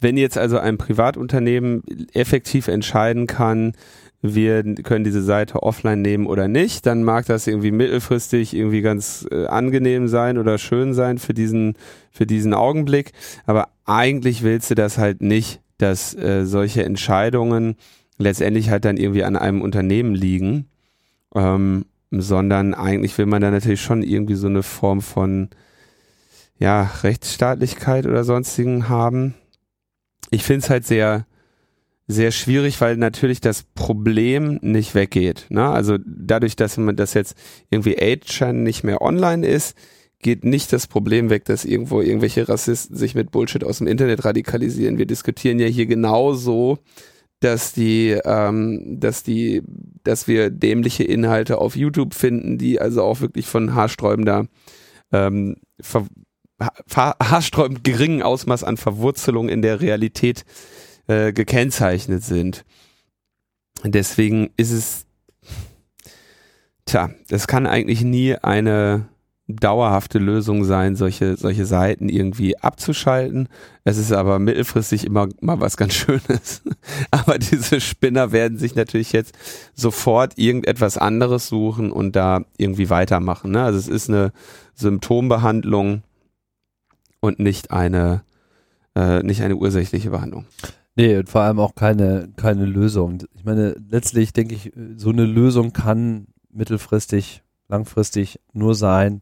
wenn jetzt also ein Privatunternehmen effektiv entscheiden kann, wir können diese Seite offline nehmen oder nicht, dann mag das irgendwie mittelfristig irgendwie ganz äh, angenehm sein oder schön sein für diesen, für diesen Augenblick. Aber eigentlich willst du das halt nicht, dass äh, solche Entscheidungen letztendlich halt dann irgendwie an einem Unternehmen liegen, ähm, sondern eigentlich will man da natürlich schon irgendwie so eine Form von ja, Rechtsstaatlichkeit oder sonstigen haben. Ich finde es halt sehr, sehr schwierig, weil natürlich das Problem nicht weggeht. Ne? Also dadurch, dass man das jetzt irgendwie 8chan nicht mehr online ist, geht nicht das Problem weg, dass irgendwo irgendwelche Rassisten sich mit Bullshit aus dem Internet radikalisieren. Wir diskutieren ja hier genauso, dass die, ähm, dass die, dass wir dämliche Inhalte auf YouTube finden, die also auch wirklich von haarsträubender, ähm, ver haarsträubend geringen Ausmaß an Verwurzelung in der Realität äh, gekennzeichnet sind. Deswegen ist es, tja, das kann eigentlich nie eine dauerhafte Lösung sein, solche, solche Seiten irgendwie abzuschalten. Es ist aber mittelfristig immer mal was ganz [laughs] Schönes. aber diese Spinner werden sich natürlich jetzt sofort irgendetwas anderes suchen und da irgendwie weitermachen. Ne? Also es ist eine Symptombehandlung und nicht eine, äh, nicht eine ursächliche Behandlung. Nee, und vor allem auch keine, keine Lösung. Ich meine, letztlich denke ich, so eine Lösung kann mittelfristig, langfristig nur sein,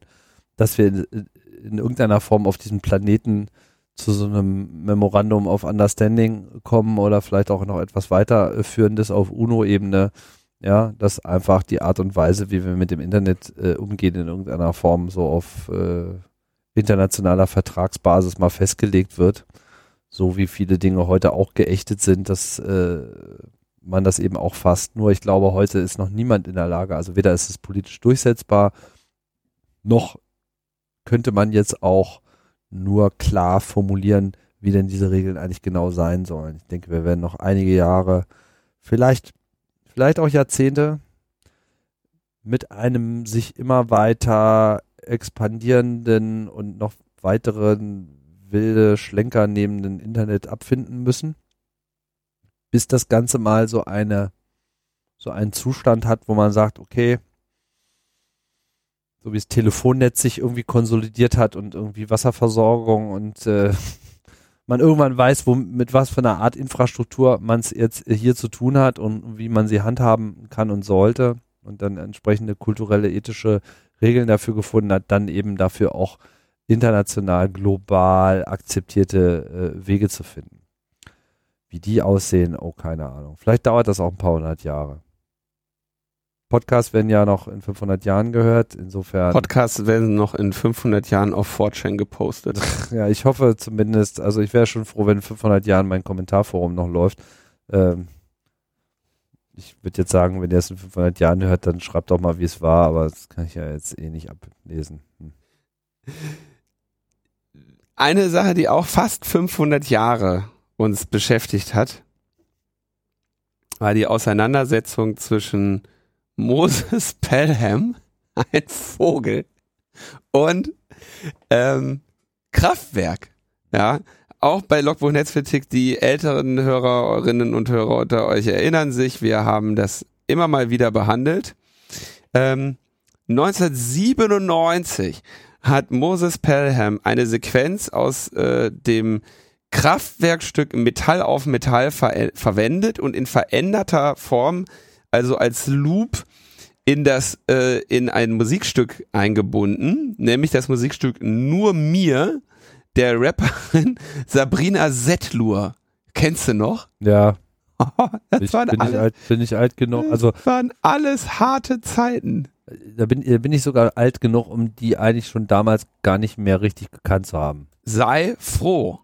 dass wir in, in irgendeiner Form auf diesem Planeten zu so einem Memorandum of Understanding kommen oder vielleicht auch noch etwas weiterführendes auf UNO-Ebene, ja, dass einfach die Art und Weise, wie wir mit dem Internet äh, umgehen, in irgendeiner Form so auf äh, internationaler Vertragsbasis mal festgelegt wird so wie viele Dinge heute auch geächtet sind, dass äh, man das eben auch fasst. Nur ich glaube, heute ist noch niemand in der Lage, also weder ist es politisch durchsetzbar, noch könnte man jetzt auch nur klar formulieren, wie denn diese Regeln eigentlich genau sein sollen. Ich denke, wir werden noch einige Jahre, vielleicht, vielleicht auch Jahrzehnte mit einem sich immer weiter expandierenden und noch weiteren wilde Schlenker nehmenden Internet abfinden müssen, bis das Ganze mal so eine so einen Zustand hat, wo man sagt, okay, so wie das Telefonnetz sich irgendwie konsolidiert hat und irgendwie Wasserversorgung und äh, [laughs] man irgendwann weiß, wo, mit was für einer Art Infrastruktur man es jetzt hier zu tun hat und wie man sie handhaben kann und sollte und dann entsprechende kulturelle, ethische Regeln dafür gefunden hat, dann eben dafür auch international, global akzeptierte äh, Wege zu finden. Wie die aussehen, oh, keine Ahnung. Vielleicht dauert das auch ein paar hundert Jahre. Podcasts werden ja noch in 500 Jahren gehört, insofern. Podcasts werden noch in 500 Jahren auf 4 gepostet. [laughs] ja, ich hoffe zumindest, also ich wäre schon froh, wenn in 500 Jahren mein Kommentarforum noch läuft. Ähm, ich würde jetzt sagen, wenn ihr es in 500 Jahren hört, dann schreibt doch mal, wie es war, aber das kann ich ja jetzt eh nicht ablesen. Hm. [laughs] Eine Sache, die auch fast 500 Jahre uns beschäftigt hat, war die Auseinandersetzung zwischen Moses [laughs] Pelham, ein Vogel, und ähm, Kraftwerk. Ja, auch bei Logbuch Netzpolitik, die älteren Hörerinnen und Hörer unter euch erinnern sich, wir haben das immer mal wieder behandelt. Ähm, 1997 hat Moses Pelham eine Sequenz aus äh, dem Kraftwerkstück Metall auf Metall ver verwendet und in veränderter Form, also als Loop, in das äh, in ein Musikstück eingebunden, nämlich das Musikstück Nur mir der Rapperin [laughs] Sabrina Settlur. Kennst du noch? Ja. [laughs] das ich, waren bin, alles, ich alt, bin ich alt genug? Also das waren alles harte Zeiten. Da bin, bin ich sogar alt genug, um die eigentlich schon damals gar nicht mehr richtig gekannt zu haben. Sei froh.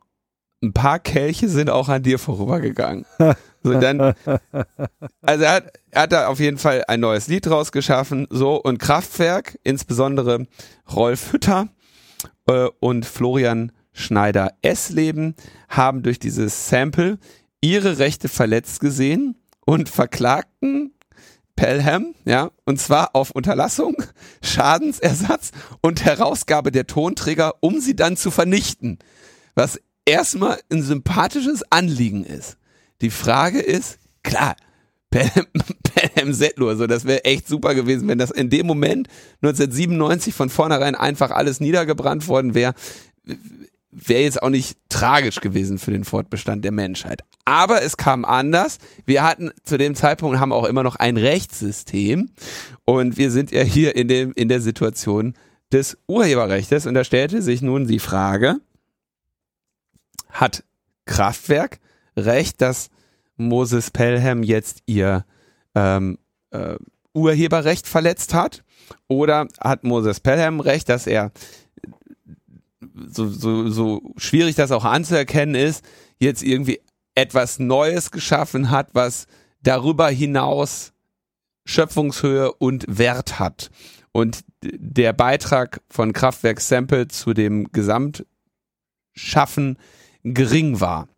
Ein paar Kelche sind auch an dir vorübergegangen. [laughs] so, dann, also er hat, er hat da auf jeden Fall ein neues Lied rausgeschaffen. So, und Kraftwerk, insbesondere Rolf Hütter äh, und Florian Schneider-Essleben haben durch dieses Sample ihre Rechte verletzt gesehen und verklagten Pelham, ja, und zwar auf Unterlassung, Schadensersatz und Herausgabe der Tonträger, um sie dann zu vernichten. Was erstmal ein sympathisches Anliegen ist. Die Frage ist, klar, Pelham, [laughs] Pelham Settlur, so das wäre echt super gewesen, wenn das in dem Moment 1997 von vornherein einfach alles niedergebrannt worden wäre wäre jetzt auch nicht tragisch gewesen für den Fortbestand der Menschheit. Aber es kam anders. Wir hatten zu dem Zeitpunkt haben auch immer noch ein Rechtssystem und wir sind ja hier in dem in der Situation des Urheberrechts und da stellte sich nun die Frage: Hat Kraftwerk Recht, dass Moses Pelham jetzt ihr ähm, äh, Urheberrecht verletzt hat? Oder hat Moses Pelham Recht, dass er so, so, so schwierig das auch anzuerkennen ist, jetzt irgendwie etwas Neues geschaffen hat, was darüber hinaus Schöpfungshöhe und Wert hat. Und der Beitrag von Kraftwerk Sample zu dem Gesamtschaffen gering war.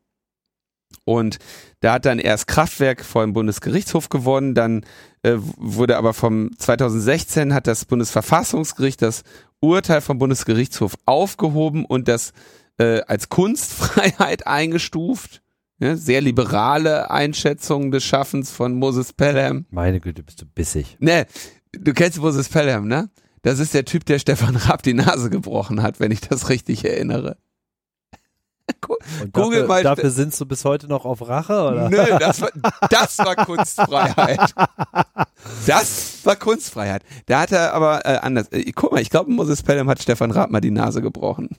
Und da hat dann erst Kraftwerk vor dem Bundesgerichtshof gewonnen, dann äh, wurde aber vom 2016 hat das Bundesverfassungsgericht das Urteil vom Bundesgerichtshof aufgehoben und das äh, als Kunstfreiheit [laughs] eingestuft. Ja, sehr liberale Einschätzung des Schaffens von Moses Pelham. Meine Güte, bist du bissig. Ne, du kennst Moses Pelham, ne? Das ist der Typ, der Stefan Raab die Nase gebrochen hat, wenn ich das richtig erinnere. [laughs] Google dafür, mal. Dafür sind du bis heute noch auf Rache, oder? Nö, das war, das war Kunstfreiheit. Das war Kunstfreiheit. Da hat er aber äh, anders. Äh, guck mal, ich glaube, Moses Pelham hat Stefan Raab mal die Nase gebrochen.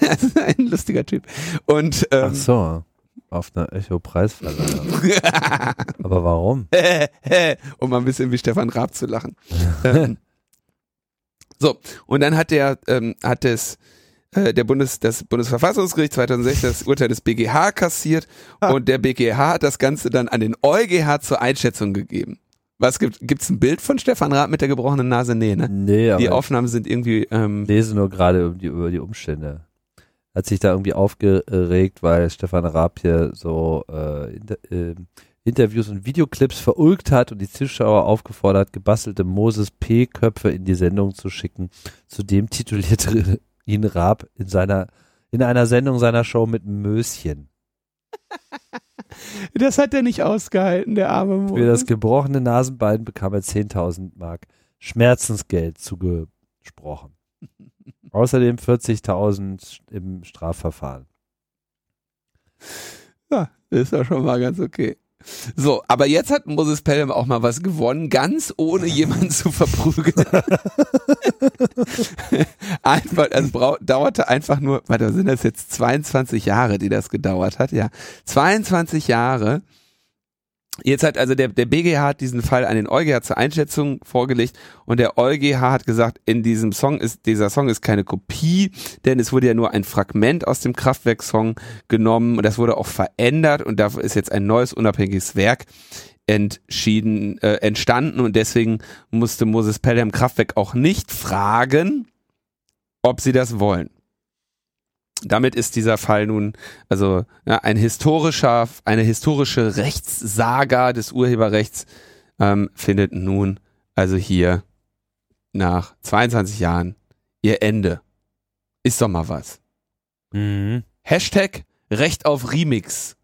[laughs] ein lustiger Typ. Und, ähm, Ach so. Auf einer Echo-Preisverleihung. [laughs] aber warum? um mal ein bisschen wie Stefan Raab zu lachen. ähm, so, und dann hat der, ähm, hat es äh, der Bundes, das Bundesverfassungsgericht 2016 das Urteil des BGH kassiert ah. und der BGH hat das Ganze dann an den EuGH zur Einschätzung gegeben. Was gibt gibt's ein Bild von Stefan Raab mit der gebrochenen Nase? Nee, ne? Nee, aber Die Aufnahmen sind irgendwie ähm, lese nur gerade über die, über die Umstände. Hat sich da irgendwie aufgeregt, weil Stefan Raab hier so äh, in, äh, Interviews und Videoclips verulgt hat und die Zuschauer aufgefordert, gebastelte Moses P-Köpfe in die Sendung zu schicken. Zudem titulierte ihn Raab in seiner in einer Sendung seiner Show mit Möschen. [laughs] Das hat er nicht ausgehalten, der arme Moses. Für das gebrochene Nasenbein bekam er 10.000 Mark Schmerzensgeld zugesprochen. [laughs] Außerdem 40.000 im Strafverfahren. Ja, ist ja schon mal ganz okay. So, aber jetzt hat Moses Pelham auch mal was gewonnen, ganz ohne jemanden zu verprügeln. [laughs] einfach, also dauerte einfach nur, warte, sind das jetzt 22 Jahre, die das gedauert hat? Ja, 22 Jahre Jetzt hat also der, der BGH hat diesen Fall an den EuGH zur Einschätzung vorgelegt und der EuGH hat gesagt, in diesem Song ist, dieser Song ist keine Kopie, denn es wurde ja nur ein Fragment aus dem Kraftwerk-Song genommen und das wurde auch verändert und dafür ist jetzt ein neues unabhängiges Werk entschieden, äh, entstanden und deswegen musste Moses Pelham Kraftwerk auch nicht fragen, ob sie das wollen damit ist dieser Fall nun also ja, ein historischer, eine historische Rechtssaga des Urheberrechts ähm, findet nun also hier nach 22 Jahren ihr Ende. Ist doch mal was. Mhm. Hashtag Recht auf Remix.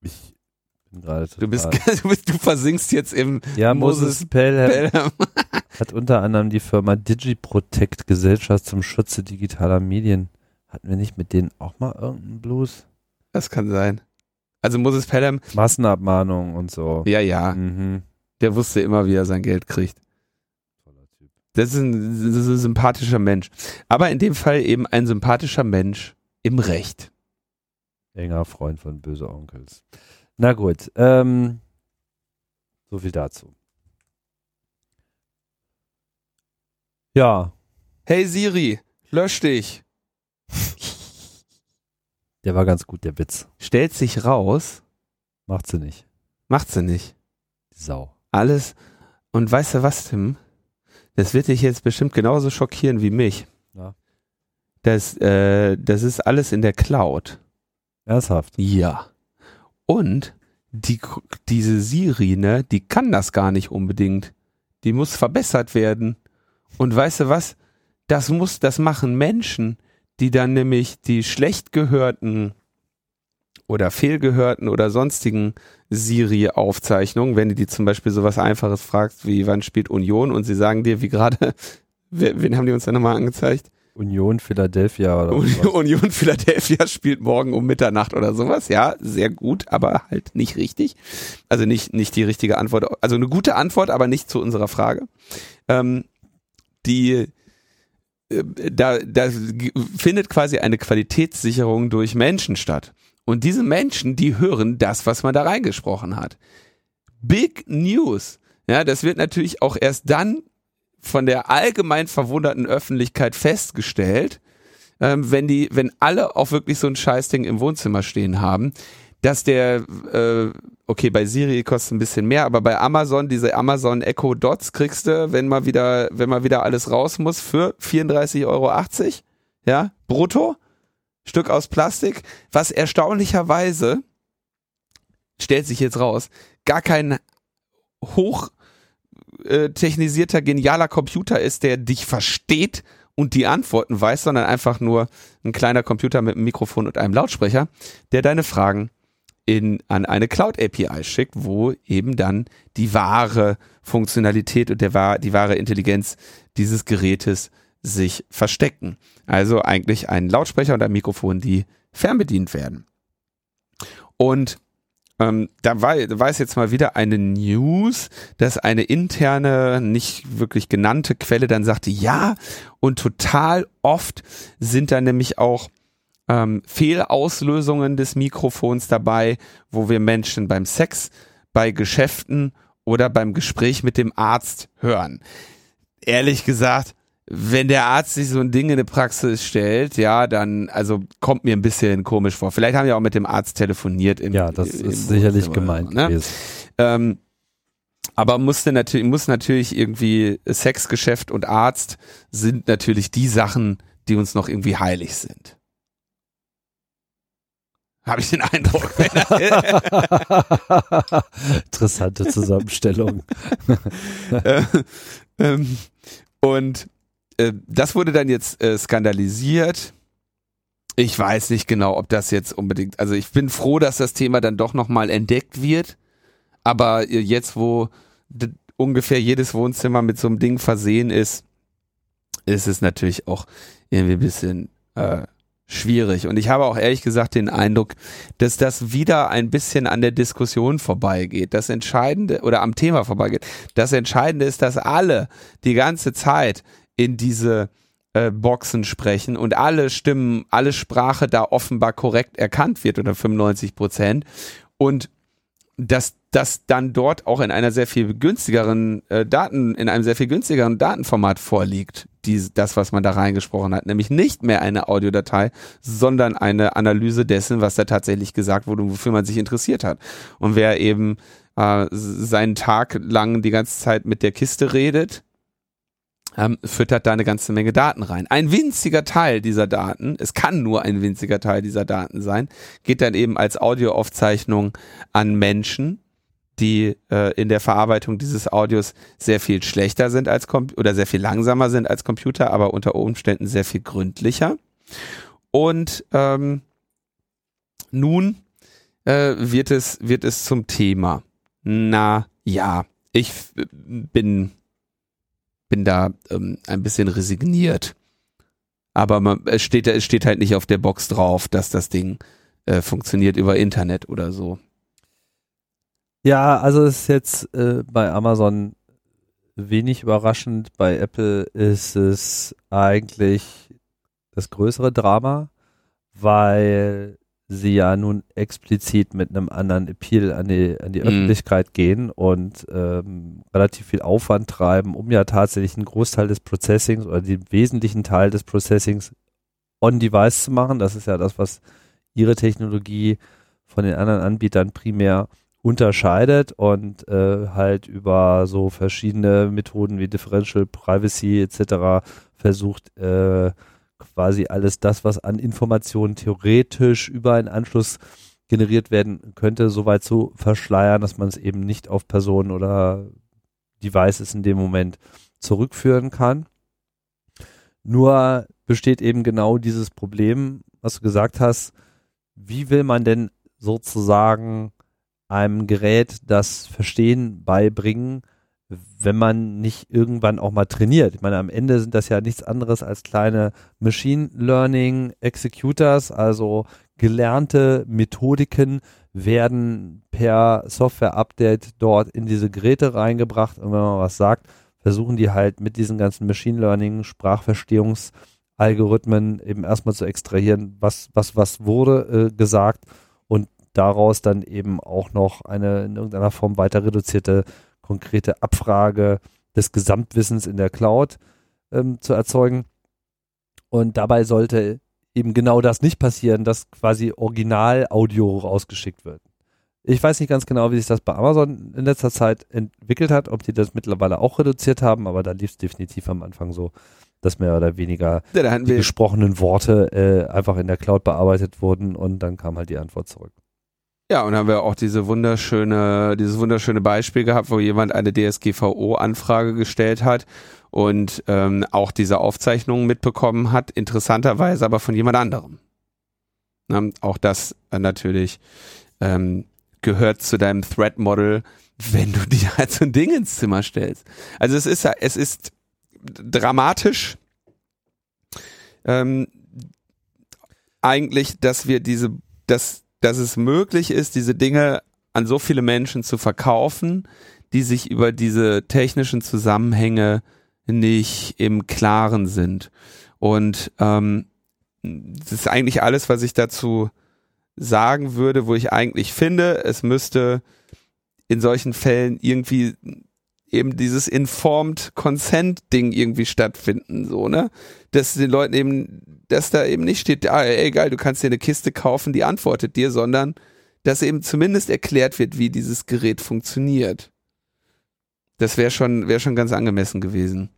Ich bin gerade du bist, [laughs] du bist, du versinkst jetzt im ja, Moses, Moses Pelham. Pelham. [laughs] Hat unter anderem die Firma DigiProtect Gesellschaft zum Schutze digitaler Medien. Hatten wir nicht mit denen auch mal irgendeinen Blues? Das kann sein. Also Moses Pelham. Massenabmahnung und so. Ja, ja. Mhm. Der wusste immer, wie er sein Geld kriegt. Das ist, ein, das ist ein sympathischer Mensch. Aber in dem Fall eben ein sympathischer Mensch im Recht. Enger Freund von böse Onkels. Na gut, ähm, so viel dazu. Ja. Hey Siri, lösch dich. Der war ganz gut, der Witz. Stellt sich raus. Macht sie nicht. Macht sie nicht. Die Sau. Alles. Und weißt du was, Tim? Das wird dich jetzt bestimmt genauso schockieren wie mich. Ja. Das, äh, das ist alles in der Cloud. Ernsthaft? Ja. Und die, diese Siri, ne, die kann das gar nicht unbedingt. Die muss verbessert werden. Und weißt du was? Das muss, das machen Menschen, die dann nämlich die schlecht gehörten oder fehlgehörten oder sonstigen Siri-Aufzeichnungen, wenn du die zum Beispiel sowas Einfaches fragst, wie wann spielt Union und sie sagen dir, wie gerade, [laughs] wen haben die uns da nochmal angezeigt? Union Philadelphia oder Union, Union Philadelphia spielt morgen um Mitternacht oder sowas. Ja, sehr gut, aber halt nicht richtig. Also nicht, nicht die richtige Antwort. Also eine gute Antwort, aber nicht zu unserer Frage. Ähm, die äh, da, da findet quasi eine Qualitätssicherung durch Menschen statt. Und diese Menschen, die hören das, was man da reingesprochen hat. Big News. Ja, das wird natürlich auch erst dann von der allgemein verwunderten Öffentlichkeit festgestellt, ähm, wenn die, wenn alle auch wirklich so ein Scheißding im Wohnzimmer stehen haben dass der, äh, okay, bei Siri kostet ein bisschen mehr, aber bei Amazon, diese Amazon Echo Dots kriegst du, wenn mal wieder, wenn mal wieder alles raus muss, für 34,80 Euro. Ja, brutto. Stück aus Plastik, was erstaunlicherweise, stellt sich jetzt raus, gar kein hoch äh, technisierter, genialer Computer ist, der dich versteht und die Antworten weiß, sondern einfach nur ein kleiner Computer mit einem Mikrofon und einem Lautsprecher, der deine Fragen in, an eine Cloud API schickt, wo eben dann die wahre Funktionalität und der, die wahre Intelligenz dieses Gerätes sich verstecken. Also eigentlich ein Lautsprecher und ein Mikrofon, die fernbedient werden. Und ähm, da war, war es jetzt mal wieder eine News, dass eine interne, nicht wirklich genannte Quelle dann sagte, ja, und total oft sind da nämlich auch ähm, Fehlauslösungen des Mikrofons dabei, wo wir Menschen beim Sex, bei Geschäften oder beim Gespräch mit dem Arzt hören. Ehrlich gesagt, wenn der Arzt sich so ein Ding in eine Praxis stellt, ja, dann, also kommt mir ein bisschen komisch vor. Vielleicht haben wir auch mit dem Arzt telefoniert. Im, ja, das im, ist sicherlich gemeint. Ne? Ähm, aber musste natürlich, muss natürlich irgendwie Sexgeschäft und Arzt sind natürlich die Sachen, die uns noch irgendwie heilig sind. Habe ich den Eindruck. [laughs] Interessante Zusammenstellung. [laughs] äh, ähm, und äh, das wurde dann jetzt äh, skandalisiert. Ich weiß nicht genau, ob das jetzt unbedingt, also ich bin froh, dass das Thema dann doch nochmal entdeckt wird. Aber äh, jetzt, wo ungefähr jedes Wohnzimmer mit so einem Ding versehen ist, ist es natürlich auch irgendwie ein bisschen äh, schwierig. Und ich habe auch ehrlich gesagt den Eindruck, dass das wieder ein bisschen an der Diskussion vorbeigeht. Das Entscheidende oder am Thema vorbeigeht. Das Entscheidende ist, dass alle die ganze Zeit in diese äh, Boxen sprechen und alle Stimmen, alle Sprache da offenbar korrekt erkannt wird oder 95 Prozent. Und dass das dann dort auch in einer sehr viel günstigeren äh, Daten, in einem sehr viel günstigeren Datenformat vorliegt, die, das, was man da reingesprochen hat, nämlich nicht mehr eine Audiodatei, sondern eine Analyse dessen, was da tatsächlich gesagt wurde und wofür man sich interessiert hat. Und wer eben äh, seinen Tag lang die ganze Zeit mit der Kiste redet, ähm, füttert da eine ganze Menge Daten rein. Ein winziger Teil dieser Daten, es kann nur ein winziger Teil dieser Daten sein, geht dann eben als Audioaufzeichnung an Menschen, die äh, in der Verarbeitung dieses Audios sehr viel schlechter sind als Com oder sehr viel langsamer sind als Computer, aber unter Umständen sehr viel gründlicher. Und ähm, nun äh, wird es wird es zum Thema. Na ja, ich bin bin da ähm, ein bisschen resigniert. Aber man, es steht es steht halt nicht auf der Box drauf, dass das Ding äh, funktioniert über Internet oder so. Ja, also ist jetzt äh, bei Amazon wenig überraschend. Bei Apple ist es eigentlich das größere Drama, weil sie ja nun explizit mit einem anderen Appeal an die, an die mhm. Öffentlichkeit gehen und ähm, relativ viel Aufwand treiben, um ja tatsächlich einen Großteil des Processings oder den wesentlichen Teil des Processings on-device zu machen. Das ist ja das, was ihre Technologie von den anderen Anbietern primär unterscheidet und äh, halt über so verschiedene Methoden wie Differential Privacy etc. versucht äh, quasi alles das, was an Informationen theoretisch über einen Anschluss generiert werden könnte, so weit zu verschleiern, dass man es eben nicht auf Personen oder Devices in dem Moment zurückführen kann. Nur besteht eben genau dieses Problem, was du gesagt hast, wie will man denn sozusagen einem Gerät das Verstehen beibringen, wenn man nicht irgendwann auch mal trainiert. Ich meine, am Ende sind das ja nichts anderes als kleine Machine Learning Executors, also gelernte Methodiken werden per Software-Update dort in diese Geräte reingebracht und wenn man was sagt, versuchen die halt mit diesen ganzen Machine Learning, Sprachverstehungsalgorithmen eben erstmal zu extrahieren, was, was, was wurde äh, gesagt und daraus dann eben auch noch eine in irgendeiner Form weiter reduzierte konkrete Abfrage des Gesamtwissens in der Cloud ähm, zu erzeugen. Und dabei sollte eben genau das nicht passieren, dass quasi Original-Audio rausgeschickt wird. Ich weiß nicht ganz genau, wie sich das bei Amazon in letzter Zeit entwickelt hat, ob die das mittlerweile auch reduziert haben, aber da lief es definitiv am Anfang so, dass mehr oder weniger ja, die gesprochenen Worte äh, einfach in der Cloud bearbeitet wurden und dann kam halt die Antwort zurück. Ja, und haben wir auch diese wunderschöne, dieses wunderschöne Beispiel gehabt, wo jemand eine DSGVO-Anfrage gestellt hat und ähm, auch diese Aufzeichnungen mitbekommen hat, interessanterweise aber von jemand anderem. Na, auch das äh, natürlich ähm, gehört zu deinem Threat Model, wenn du [laughs] dir halt so ein Ding ins Zimmer stellst. Also es ist es ist dramatisch ähm, eigentlich, dass wir diese, dass dass es möglich ist, diese Dinge an so viele Menschen zu verkaufen, die sich über diese technischen Zusammenhänge nicht im Klaren sind. Und ähm, das ist eigentlich alles, was ich dazu sagen würde, wo ich eigentlich finde, es müsste in solchen Fällen irgendwie eben dieses Informed Consent Ding irgendwie stattfinden, so, ne? Dass den Leuten eben, dass da eben nicht steht, ah, ey, geil, du kannst dir eine Kiste kaufen, die antwortet dir, sondern dass eben zumindest erklärt wird, wie dieses Gerät funktioniert. Das wäre schon, wäre schon ganz angemessen gewesen.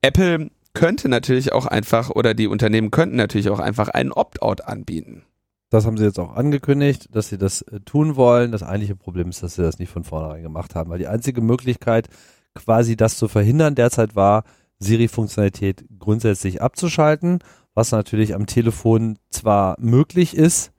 Apple könnte natürlich auch einfach, oder die Unternehmen könnten natürlich auch einfach einen Opt-out anbieten. Das haben sie jetzt auch angekündigt, dass sie das äh, tun wollen. Das eigentliche Problem ist, dass sie das nicht von vornherein gemacht haben, weil die einzige Möglichkeit, quasi das zu verhindern, derzeit war, Siri-Funktionalität grundsätzlich abzuschalten, was natürlich am Telefon zwar möglich ist,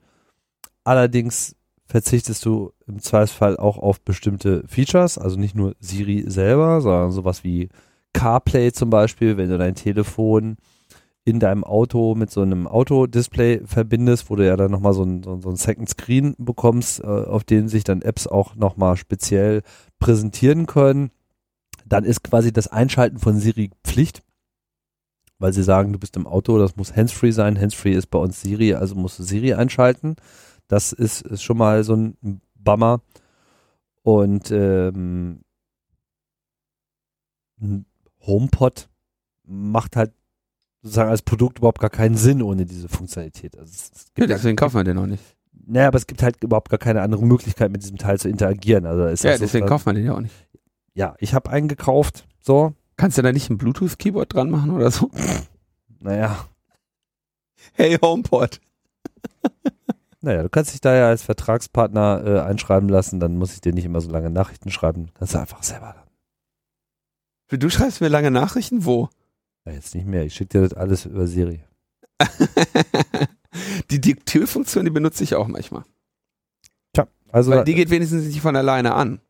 allerdings verzichtest du im Zweifelsfall auch auf bestimmte Features, also nicht nur Siri selber, sondern sowas wie CarPlay zum Beispiel, wenn du dein Telefon in deinem Auto mit so einem Autodisplay verbindest, wo du ja dann nochmal so ein, so, ein Second Screen bekommst, äh, auf denen sich dann Apps auch nochmal speziell präsentieren können, dann ist quasi das Einschalten von Siri Pflicht, weil sie sagen, du bist im Auto, das muss Handsfree sein. Handsfree ist bei uns Siri, also musst du Siri einschalten. Das ist, ist schon mal so ein Bummer. Und ähm, HomePod macht halt sozusagen als Produkt überhaupt gar keinen Sinn ohne diese Funktionalität. Also ja, deswegen kaufen wir den auch nicht. Naja, aber es gibt halt überhaupt gar keine andere Möglichkeit, mit diesem Teil zu interagieren. Also ist ja, deswegen so, kauft man den ja auch nicht. Ja, ich habe einen gekauft. So. Kannst du da nicht ein Bluetooth-Keyboard dran machen oder so? Naja. Hey HomePod. Naja, du kannst dich da ja als Vertragspartner äh, einschreiben lassen, dann muss ich dir nicht immer so lange Nachrichten schreiben. Kannst du einfach selber dann. Du schreibst mir lange Nachrichten? Wo? Ja, jetzt nicht mehr. Ich schicke dir das alles über Siri. [laughs] die Diktierfunktion, die benutze ich auch manchmal. Tja, also. Weil die geht wenigstens nicht von alleine an.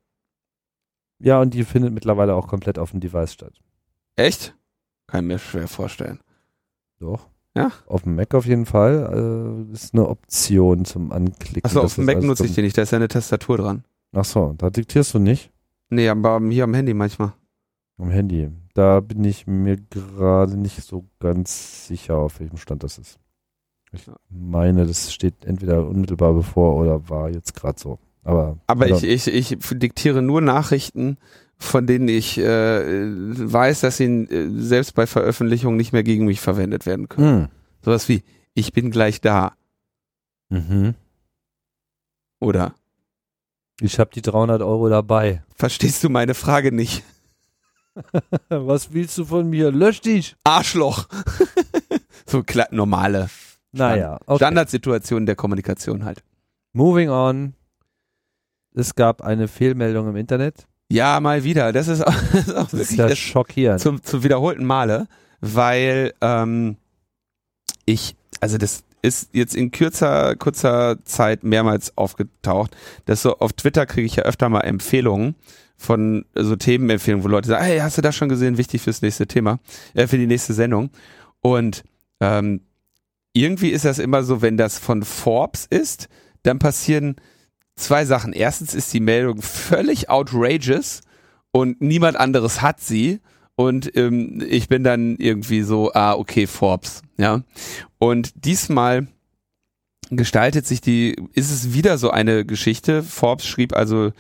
Ja, und die findet mittlerweile auch komplett auf dem Device statt. Echt? Kann ich mir schwer vorstellen. Doch. Ja? Auf dem Mac auf jeden Fall. Äh, ist eine Option zum Anklicken. Achso, auf dem Mac nutze ich die nicht, da ist ja eine Tastatur dran. Achso, da diktierst du nicht? Nee, aber hier am Handy manchmal. Am Handy. Da bin ich mir gerade nicht so ganz sicher, auf welchem Stand das ist. Ich meine, das steht entweder unmittelbar bevor oder war jetzt gerade so. Aber, aber ich, ich, ich diktiere nur Nachrichten, von denen ich äh, weiß, dass sie äh, selbst bei Veröffentlichung nicht mehr gegen mich verwendet werden können. Mhm. Sowas wie, ich bin gleich da. Mhm. Oder? Ich habe die 300 Euro dabei. Verstehst du meine Frage nicht? [laughs] Was willst du von mir? Lösch dich! Arschloch! [laughs] so normale naja, okay. Standardsituation der Kommunikation halt. Moving on. Es gab eine Fehlmeldung im Internet. Ja, mal wieder. Das ist auch, [laughs] das ist auch das wirklich ist ja das schockierend. Zum, zum wiederholten Male, weil ähm, ich, also das ist jetzt in kürzer, kurzer Zeit mehrmals aufgetaucht. Das so auf Twitter kriege ich ja öfter mal Empfehlungen von so Themenempfehlungen, wo Leute sagen, hey, hast du das schon gesehen? Wichtig fürs nächste Thema, äh, für die nächste Sendung. Und ähm, irgendwie ist das immer so, wenn das von Forbes ist, dann passieren zwei Sachen. Erstens ist die Meldung völlig outrageous und niemand anderes hat sie. Und ähm, ich bin dann irgendwie so, ah, okay, Forbes, ja. Und diesmal gestaltet sich die, ist es wieder so eine Geschichte. Forbes schrieb also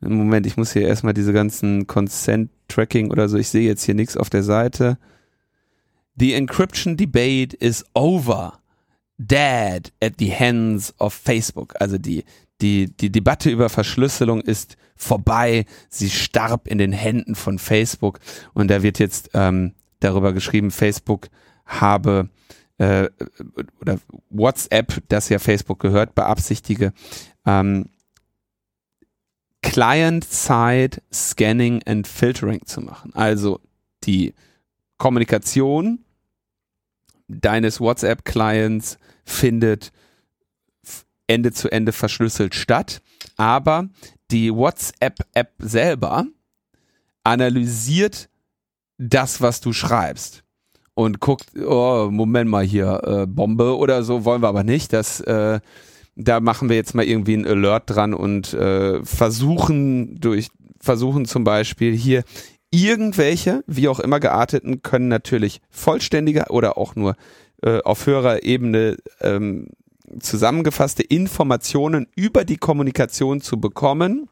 Moment, ich muss hier erstmal diese ganzen Consent Tracking oder so, ich sehe jetzt hier nichts auf der Seite. The encryption debate is over. Dead at the hands of Facebook. Also die, die, die Debatte über Verschlüsselung ist vorbei. Sie starb in den Händen von Facebook. Und da wird jetzt ähm, darüber geschrieben, Facebook habe äh, oder WhatsApp, das ja Facebook gehört, beabsichtige, ähm, Client-Side Scanning and Filtering zu machen. Also die Kommunikation deines WhatsApp-Clients findet Ende zu Ende verschlüsselt statt, aber die WhatsApp-App selber analysiert das, was du schreibst und guckt, oh, Moment mal hier, äh, Bombe oder so, wollen wir aber nicht. Das äh, da machen wir jetzt mal irgendwie ein Alert dran und äh, versuchen durch, versuchen zum Beispiel hier irgendwelche, wie auch immer gearteten, können natürlich vollständige oder auch nur äh, auf höherer Ebene ähm, zusammengefasste Informationen über die Kommunikation zu bekommen,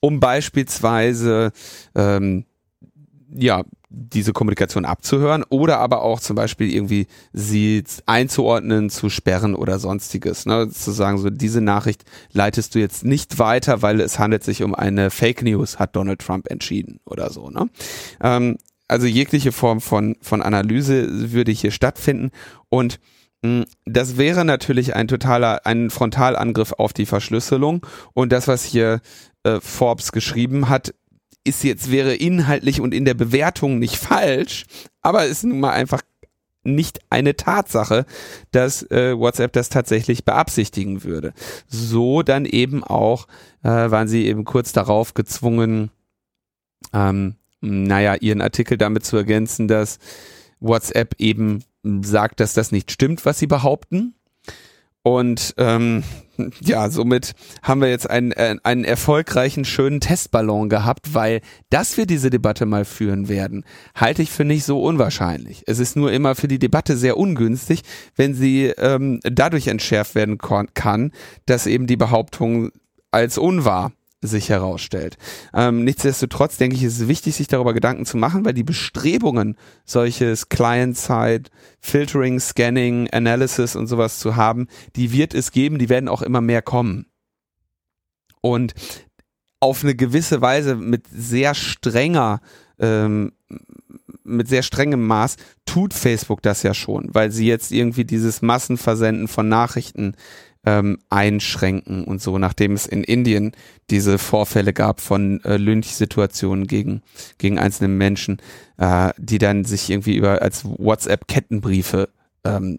um beispielsweise ähm, ja diese Kommunikation abzuhören oder aber auch zum Beispiel irgendwie sie einzuordnen, zu sperren oder sonstiges. Ne? Zu sagen, so diese Nachricht leitest du jetzt nicht weiter, weil es handelt sich um eine Fake News, hat Donald Trump entschieden oder so. Ne? Ähm, also jegliche Form von, von Analyse würde hier stattfinden und Mm, das wäre natürlich ein totaler, ein Frontalangriff auf die Verschlüsselung. Und das, was hier äh, Forbes geschrieben hat, ist jetzt, wäre inhaltlich und in der Bewertung nicht falsch, aber ist nun mal einfach nicht eine Tatsache, dass äh, WhatsApp das tatsächlich beabsichtigen würde. So dann eben auch äh, waren sie eben kurz darauf gezwungen, ähm, naja, ihren Artikel damit zu ergänzen, dass WhatsApp eben sagt, dass das nicht stimmt, was sie behaupten. Und ähm, ja, somit haben wir jetzt einen, äh, einen erfolgreichen, schönen Testballon gehabt, weil, dass wir diese Debatte mal führen werden, halte ich für nicht so unwahrscheinlich. Es ist nur immer für die Debatte sehr ungünstig, wenn sie ähm, dadurch entschärft werden kann, dass eben die Behauptung als unwahr sich herausstellt. Ähm, nichtsdestotrotz denke ich, ist es wichtig, sich darüber Gedanken zu machen, weil die Bestrebungen, solches Client-Side, Filtering, Scanning, Analysis und sowas zu haben, die wird es geben, die werden auch immer mehr kommen. Und auf eine gewisse Weise mit sehr strenger, ähm, mit sehr strengem Maß tut Facebook das ja schon, weil sie jetzt irgendwie dieses Massenversenden von Nachrichten ähm, einschränken und so, nachdem es in Indien diese Vorfälle gab von äh, Lynch-Situationen gegen, gegen einzelne Menschen, äh, die dann sich irgendwie über als WhatsApp-Kettenbriefe ähm,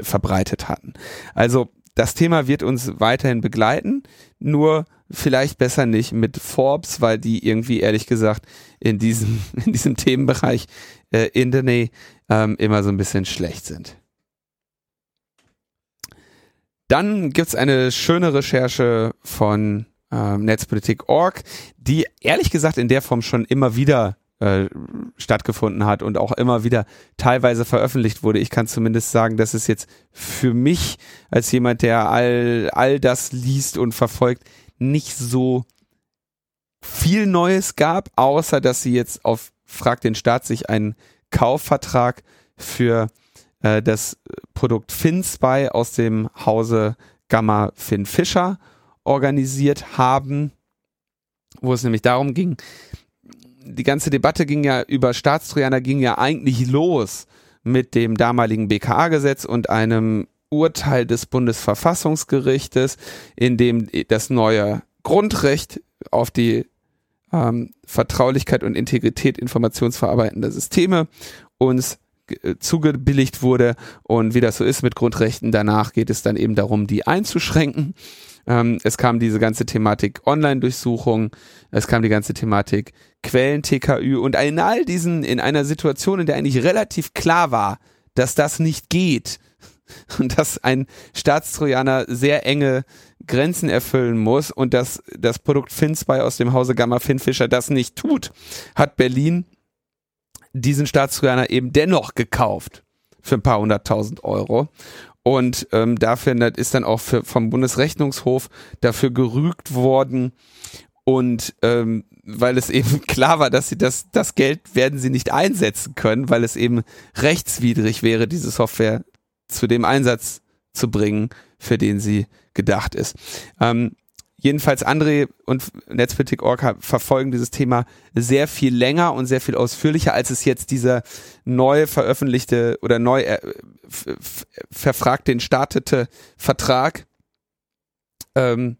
verbreitet hatten. Also das Thema wird uns weiterhin begleiten, nur vielleicht besser nicht mit Forbes, weil die irgendwie ehrlich gesagt in diesem, [laughs] in diesem Themenbereich äh, Internet ähm, immer so ein bisschen schlecht sind. Dann gibt's eine schöne Recherche von ähm, Netzpolitik.org, die ehrlich gesagt in der Form schon immer wieder äh, stattgefunden hat und auch immer wieder teilweise veröffentlicht wurde. Ich kann zumindest sagen, dass es jetzt für mich als jemand, der all, all das liest und verfolgt, nicht so viel Neues gab, außer dass sie jetzt auf Frag den Staat sich einen Kaufvertrag für äh, das Produkt FinSpy aus dem Hause Gamma Finn Fischer organisiert haben, wo es nämlich darum ging, die ganze Debatte ging ja über Staatstrojaner ging ja eigentlich los mit dem damaligen BKA-Gesetz und einem Urteil des Bundesverfassungsgerichtes, in dem das neue Grundrecht auf die ähm, Vertraulichkeit und Integrität informationsverarbeitender Systeme uns zugebilligt wurde und wie das so ist mit Grundrechten, danach geht es dann eben darum, die einzuschränken. Ähm, es kam diese ganze Thematik Online-Durchsuchung, es kam die ganze Thematik Quellen-TKÜ und in all diesen, in einer Situation, in der eigentlich relativ klar war, dass das nicht geht [laughs] und dass ein Staatstrojaner sehr enge Grenzen erfüllen muss und dass das Produkt FinSpy aus dem Hause Gamma Finfisher das nicht tut, hat Berlin diesen Staatstrojaner eben dennoch gekauft für ein paar hunderttausend Euro. Und ähm, dafür ist dann auch für, vom Bundesrechnungshof dafür gerügt worden. Und ähm, weil es eben [laughs] klar war, dass sie das, das Geld werden sie nicht einsetzen können, weil es eben rechtswidrig wäre, diese Software zu dem Einsatz zu bringen, für den sie gedacht ist. Ähm, Jedenfalls André und Netzpolitik.org verfolgen dieses Thema sehr viel länger und sehr viel ausführlicher, als es jetzt dieser neu veröffentlichte oder neu äh, verfragte, startete Vertrag ähm,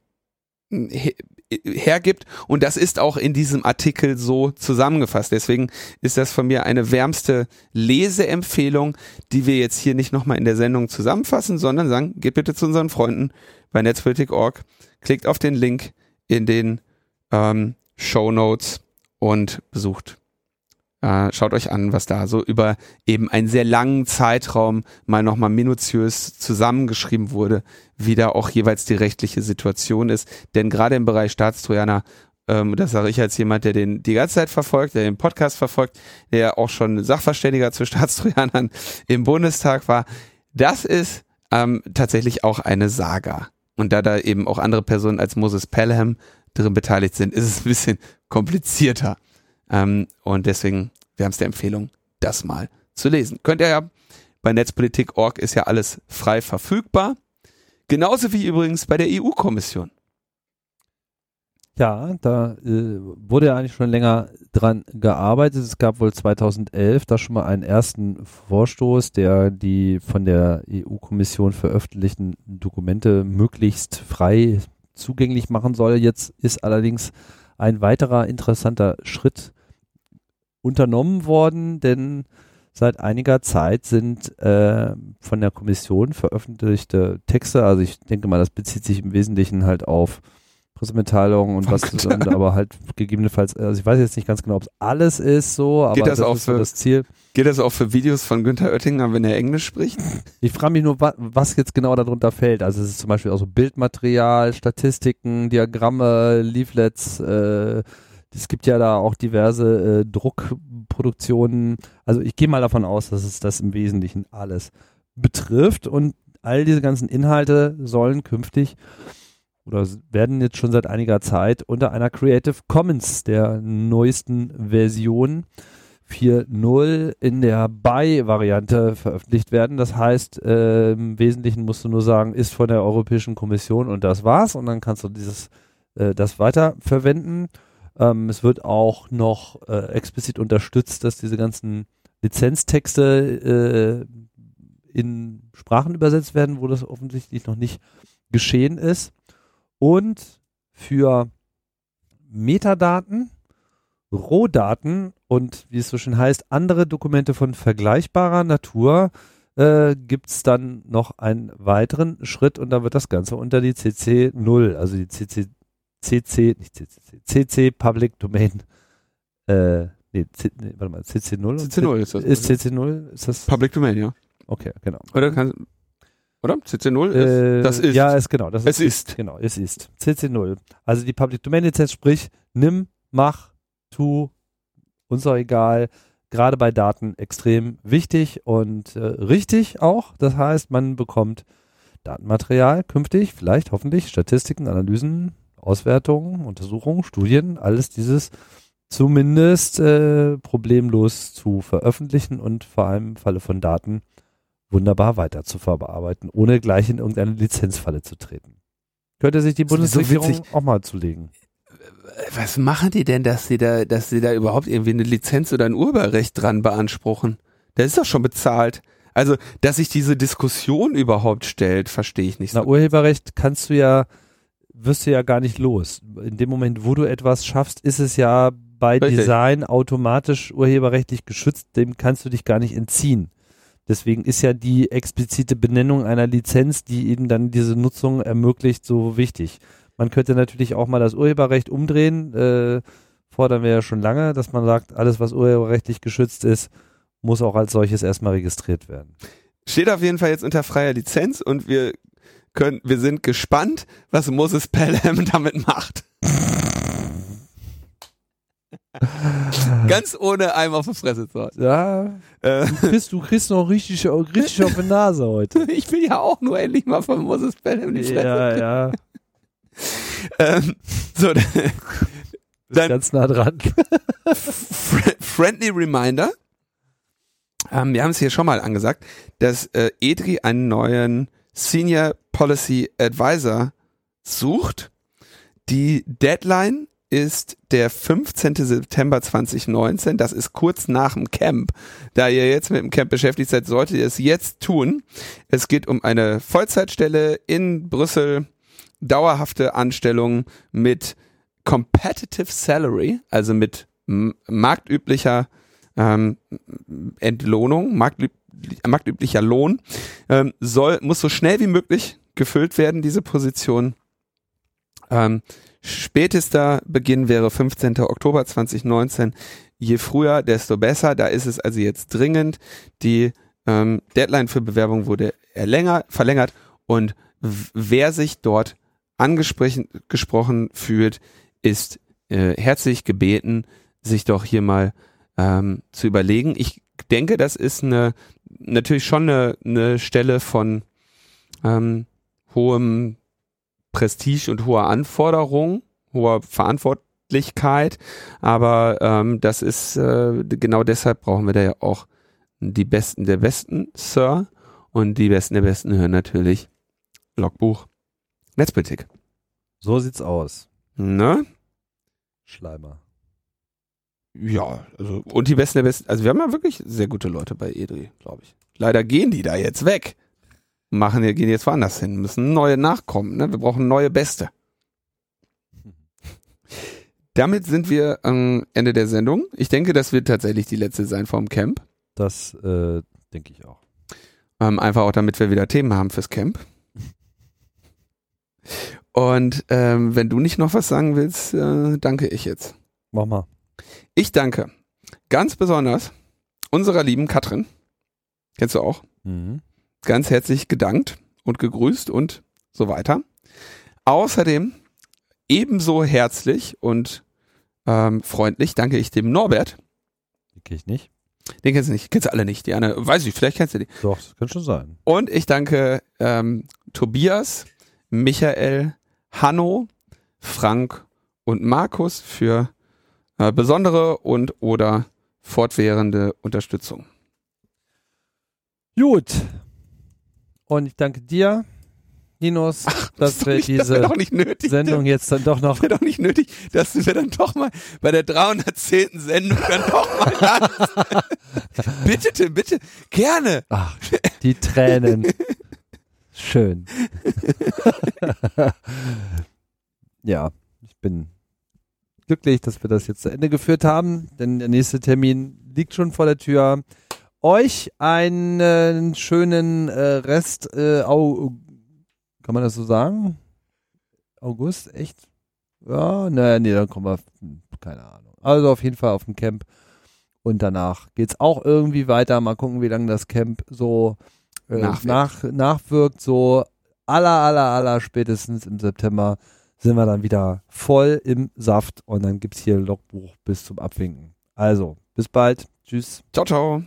hergibt. Und das ist auch in diesem Artikel so zusammengefasst. Deswegen ist das von mir eine wärmste Leseempfehlung, die wir jetzt hier nicht nochmal in der Sendung zusammenfassen, sondern sagen, geht bitte zu unseren Freunden bei Netzpolitik.org Klickt auf den Link in den ähm, Show Notes und besucht. Äh, schaut euch an, was da so über eben einen sehr langen Zeitraum mal nochmal minutiös zusammengeschrieben wurde, wie da auch jeweils die rechtliche Situation ist. Denn gerade im Bereich Staatstrojaner ähm, das sage ich als jemand, der den die ganze Zeit verfolgt, der den Podcast verfolgt, der auch schon Sachverständiger zu [laughs] Staatstrojanern im Bundestag war. Das ist ähm, tatsächlich auch eine Saga. Und da da eben auch andere Personen als Moses Pelham drin beteiligt sind, ist es ein bisschen komplizierter. Ähm, und deswegen wärmste Empfehlung, das mal zu lesen. Könnt ihr ja bei Netzpolitik.org ist ja alles frei verfügbar. Genauso wie übrigens bei der EU-Kommission. Ja, da äh, wurde ja eigentlich schon länger dran gearbeitet. Es gab wohl 2011 da schon mal einen ersten Vorstoß, der die von der EU-Kommission veröffentlichten Dokumente möglichst frei zugänglich machen soll. Jetzt ist allerdings ein weiterer interessanter Schritt unternommen worden, denn seit einiger Zeit sind äh, von der Kommission veröffentlichte Texte, also ich denke mal, das bezieht sich im Wesentlichen halt auf Pressemitteilungen und was und aber halt gegebenenfalls, also ich weiß jetzt nicht ganz genau, ob es alles ist so, aber geht das, das auch ist für, das Ziel. Geht das auch für Videos von Günther Oettinger, wenn er Englisch spricht? Ich frage mich nur, wa was jetzt genau darunter fällt. Also es ist zum Beispiel auch so Bildmaterial, Statistiken, Diagramme, Leaflets, äh, es gibt ja da auch diverse äh, Druckproduktionen. Also ich gehe mal davon aus, dass es das im Wesentlichen alles betrifft und all diese ganzen Inhalte sollen künftig oder werden jetzt schon seit einiger Zeit unter einer Creative Commons der neuesten Version 4.0 in der BY-Variante veröffentlicht werden. Das heißt, äh, im Wesentlichen musst du nur sagen, ist von der Europäischen Kommission und das war's und dann kannst du dieses äh, das weiter verwenden. Ähm, es wird auch noch äh, explizit unterstützt, dass diese ganzen Lizenztexte äh, in Sprachen übersetzt werden, wo das offensichtlich noch nicht geschehen ist und für Metadaten, Rohdaten und wie es so schön heißt, andere Dokumente von vergleichbarer Natur äh, gibt es dann noch einen weiteren Schritt und da wird das Ganze unter die CC 0, also die CC, CC, nicht CCC, CC Public Domain, äh, nee, C, nee warte mal, CC 0? CC 0 ist das. Ist CC 0, ist das? Public Domain, ja. Okay, genau. Oder kann, oder? CC0 Äh, ist, das ist. Ja, ist genau. Das Es ist. Genau, es ist. CC0. Also die Public Domain Lizenz, sprich, nimm, mach, tu, uns auch egal. Gerade bei Daten extrem wichtig und äh, richtig auch. Das heißt, man bekommt Datenmaterial künftig, vielleicht hoffentlich Statistiken, Analysen, Auswertungen, Untersuchungen, Studien, alles dieses zumindest äh, problemlos zu veröffentlichen und vor allem im Falle von Daten wunderbar weiter zu verarbeiten, ohne gleich in irgendeine Lizenzfalle zu treten. Könnte sich die so Bundesregierung witzig. auch mal zulegen. Was machen die denn, dass sie da, dass sie da überhaupt irgendwie eine Lizenz oder ein Urheberrecht dran beanspruchen? Das ist doch schon bezahlt. Also, dass sich diese Diskussion überhaupt stellt, verstehe ich nicht Na, so. Urheberrecht kannst du ja, wirst du ja gar nicht los. In dem Moment, wo du etwas schaffst, ist es ja bei Richtig. Design automatisch urheberrechtlich geschützt, dem kannst du dich gar nicht entziehen. Deswegen ist ja die explizite Benennung einer Lizenz, die eben dann diese Nutzung ermöglicht, so wichtig. Man könnte natürlich auch mal das Urheberrecht umdrehen, äh, fordern wir ja schon lange, dass man sagt, alles, was urheberrechtlich geschützt ist, muss auch als solches erstmal registriert werden. Steht auf jeden Fall jetzt unter freier Lizenz und wir können, wir sind gespannt, was Moses Pelham [laughs] damit macht. Ganz ohne einem auf die Fresse zu hauen. Ja, Äh, du kriegst, du kriegst noch richtig, richtig auf die Nase heute. [laughs] ich will ja auch nur endlich mal von Moses Pelham die Fresse. Ja, ja, Ähm, so, Dann- ganz nah dran. Fr- friendly Reminder. Ähm, wir haben es hier schon mal angesagt, dass äh, EDRI einen neuen Senior Policy Advisor sucht. Die Deadline ist der 15. September 2019. Das ist kurz nach dem Camp. Da ihr jetzt mit dem Camp beschäftigt seid, solltet ihr es jetzt tun. Es geht um eine Vollzeitstelle in Brüssel, dauerhafte Anstellung mit Competitive Salary, also mit marktüblicher ähm, Entlohnung, marktüb marktüblicher Lohn, ähm, soll, muss so schnell wie möglich gefüllt werden, diese Position. Ähm, spätester Beginn wäre 15. Oktober 2019. Je früher, desto besser. Da ist es also jetzt dringend. Die ähm, Deadline für Bewerbung wurde erlänger, verlängert und wer sich dort angesprochen gesprochen fühlt, ist äh, herzlich gebeten, sich doch hier mal ähm, zu überlegen. Ich denke, das ist eine natürlich schon eine, eine Stelle von ähm, hohem Prestige und hoher Anforderung, hoher Verantwortlichkeit, aber ähm, das ist äh, genau deshalb brauchen wir da ja auch die Besten der Besten, Sir, und die Besten der Besten hören natürlich Logbuch Netzpolitik. So sieht's aus. Ne? Schleimer. Ja, also und die besten der besten. Also wir haben ja wirklich sehr gute Leute bei Edri, glaube ich. Leider gehen die da jetzt weg. Machen, die gehen jetzt woanders hin, müssen neue nachkommen. Ne? Wir brauchen neue Beste. Damit sind wir am Ende der Sendung. Ich denke, das wird tatsächlich die letzte sein vom Camp. Das äh, denke ich auch. Ähm, einfach auch, damit wir wieder Themen haben fürs Camp. Und ähm, wenn du nicht noch was sagen willst, äh, danke ich jetzt. Mach mal. Ich danke ganz besonders unserer lieben Katrin. Kennst du auch? Mhm. Ganz herzlich gedankt und gegrüßt und so weiter. Außerdem ebenso herzlich und ähm, freundlich danke ich dem Norbert. Die kenne ich nicht. Den kennst du nicht, kennst du alle nicht. Die eine, weiß ich, vielleicht kennst du die. Doch, das kann schon sein. Und ich danke ähm, Tobias, Michael, Hanno, Frank und Markus für äh, besondere und oder fortwährende Unterstützung. Gut. Und ich danke dir, Linus, Ach, dass wir nicht, das diese nicht nötig. Sendung jetzt dann doch noch. wäre doch nicht nötig, dass wir dann doch mal bei der 310. Sendung dann doch mal [laughs] Bitte, Tim, bitte, gerne. Ach, die Tränen. Schön. [laughs] ja, ich bin glücklich, dass wir das jetzt zu Ende geführt haben, denn der nächste Termin liegt schon vor der Tür. Euch einen schönen äh, Rest, äh, Au kann man das so sagen? August, echt? Ja, naja, nee, dann kommen wir, keine Ahnung. Also auf jeden Fall auf dem Camp. Und danach geht's auch irgendwie weiter. Mal gucken, wie lange das Camp so äh, Nachwirkt. nach, nachwirkt. So aller, aller, aller spätestens im September sind wir dann wieder voll im Saft und dann gibt's hier Logbuch bis zum Abwinken. Also, bis bald. Tschüss. Ciao, ciao.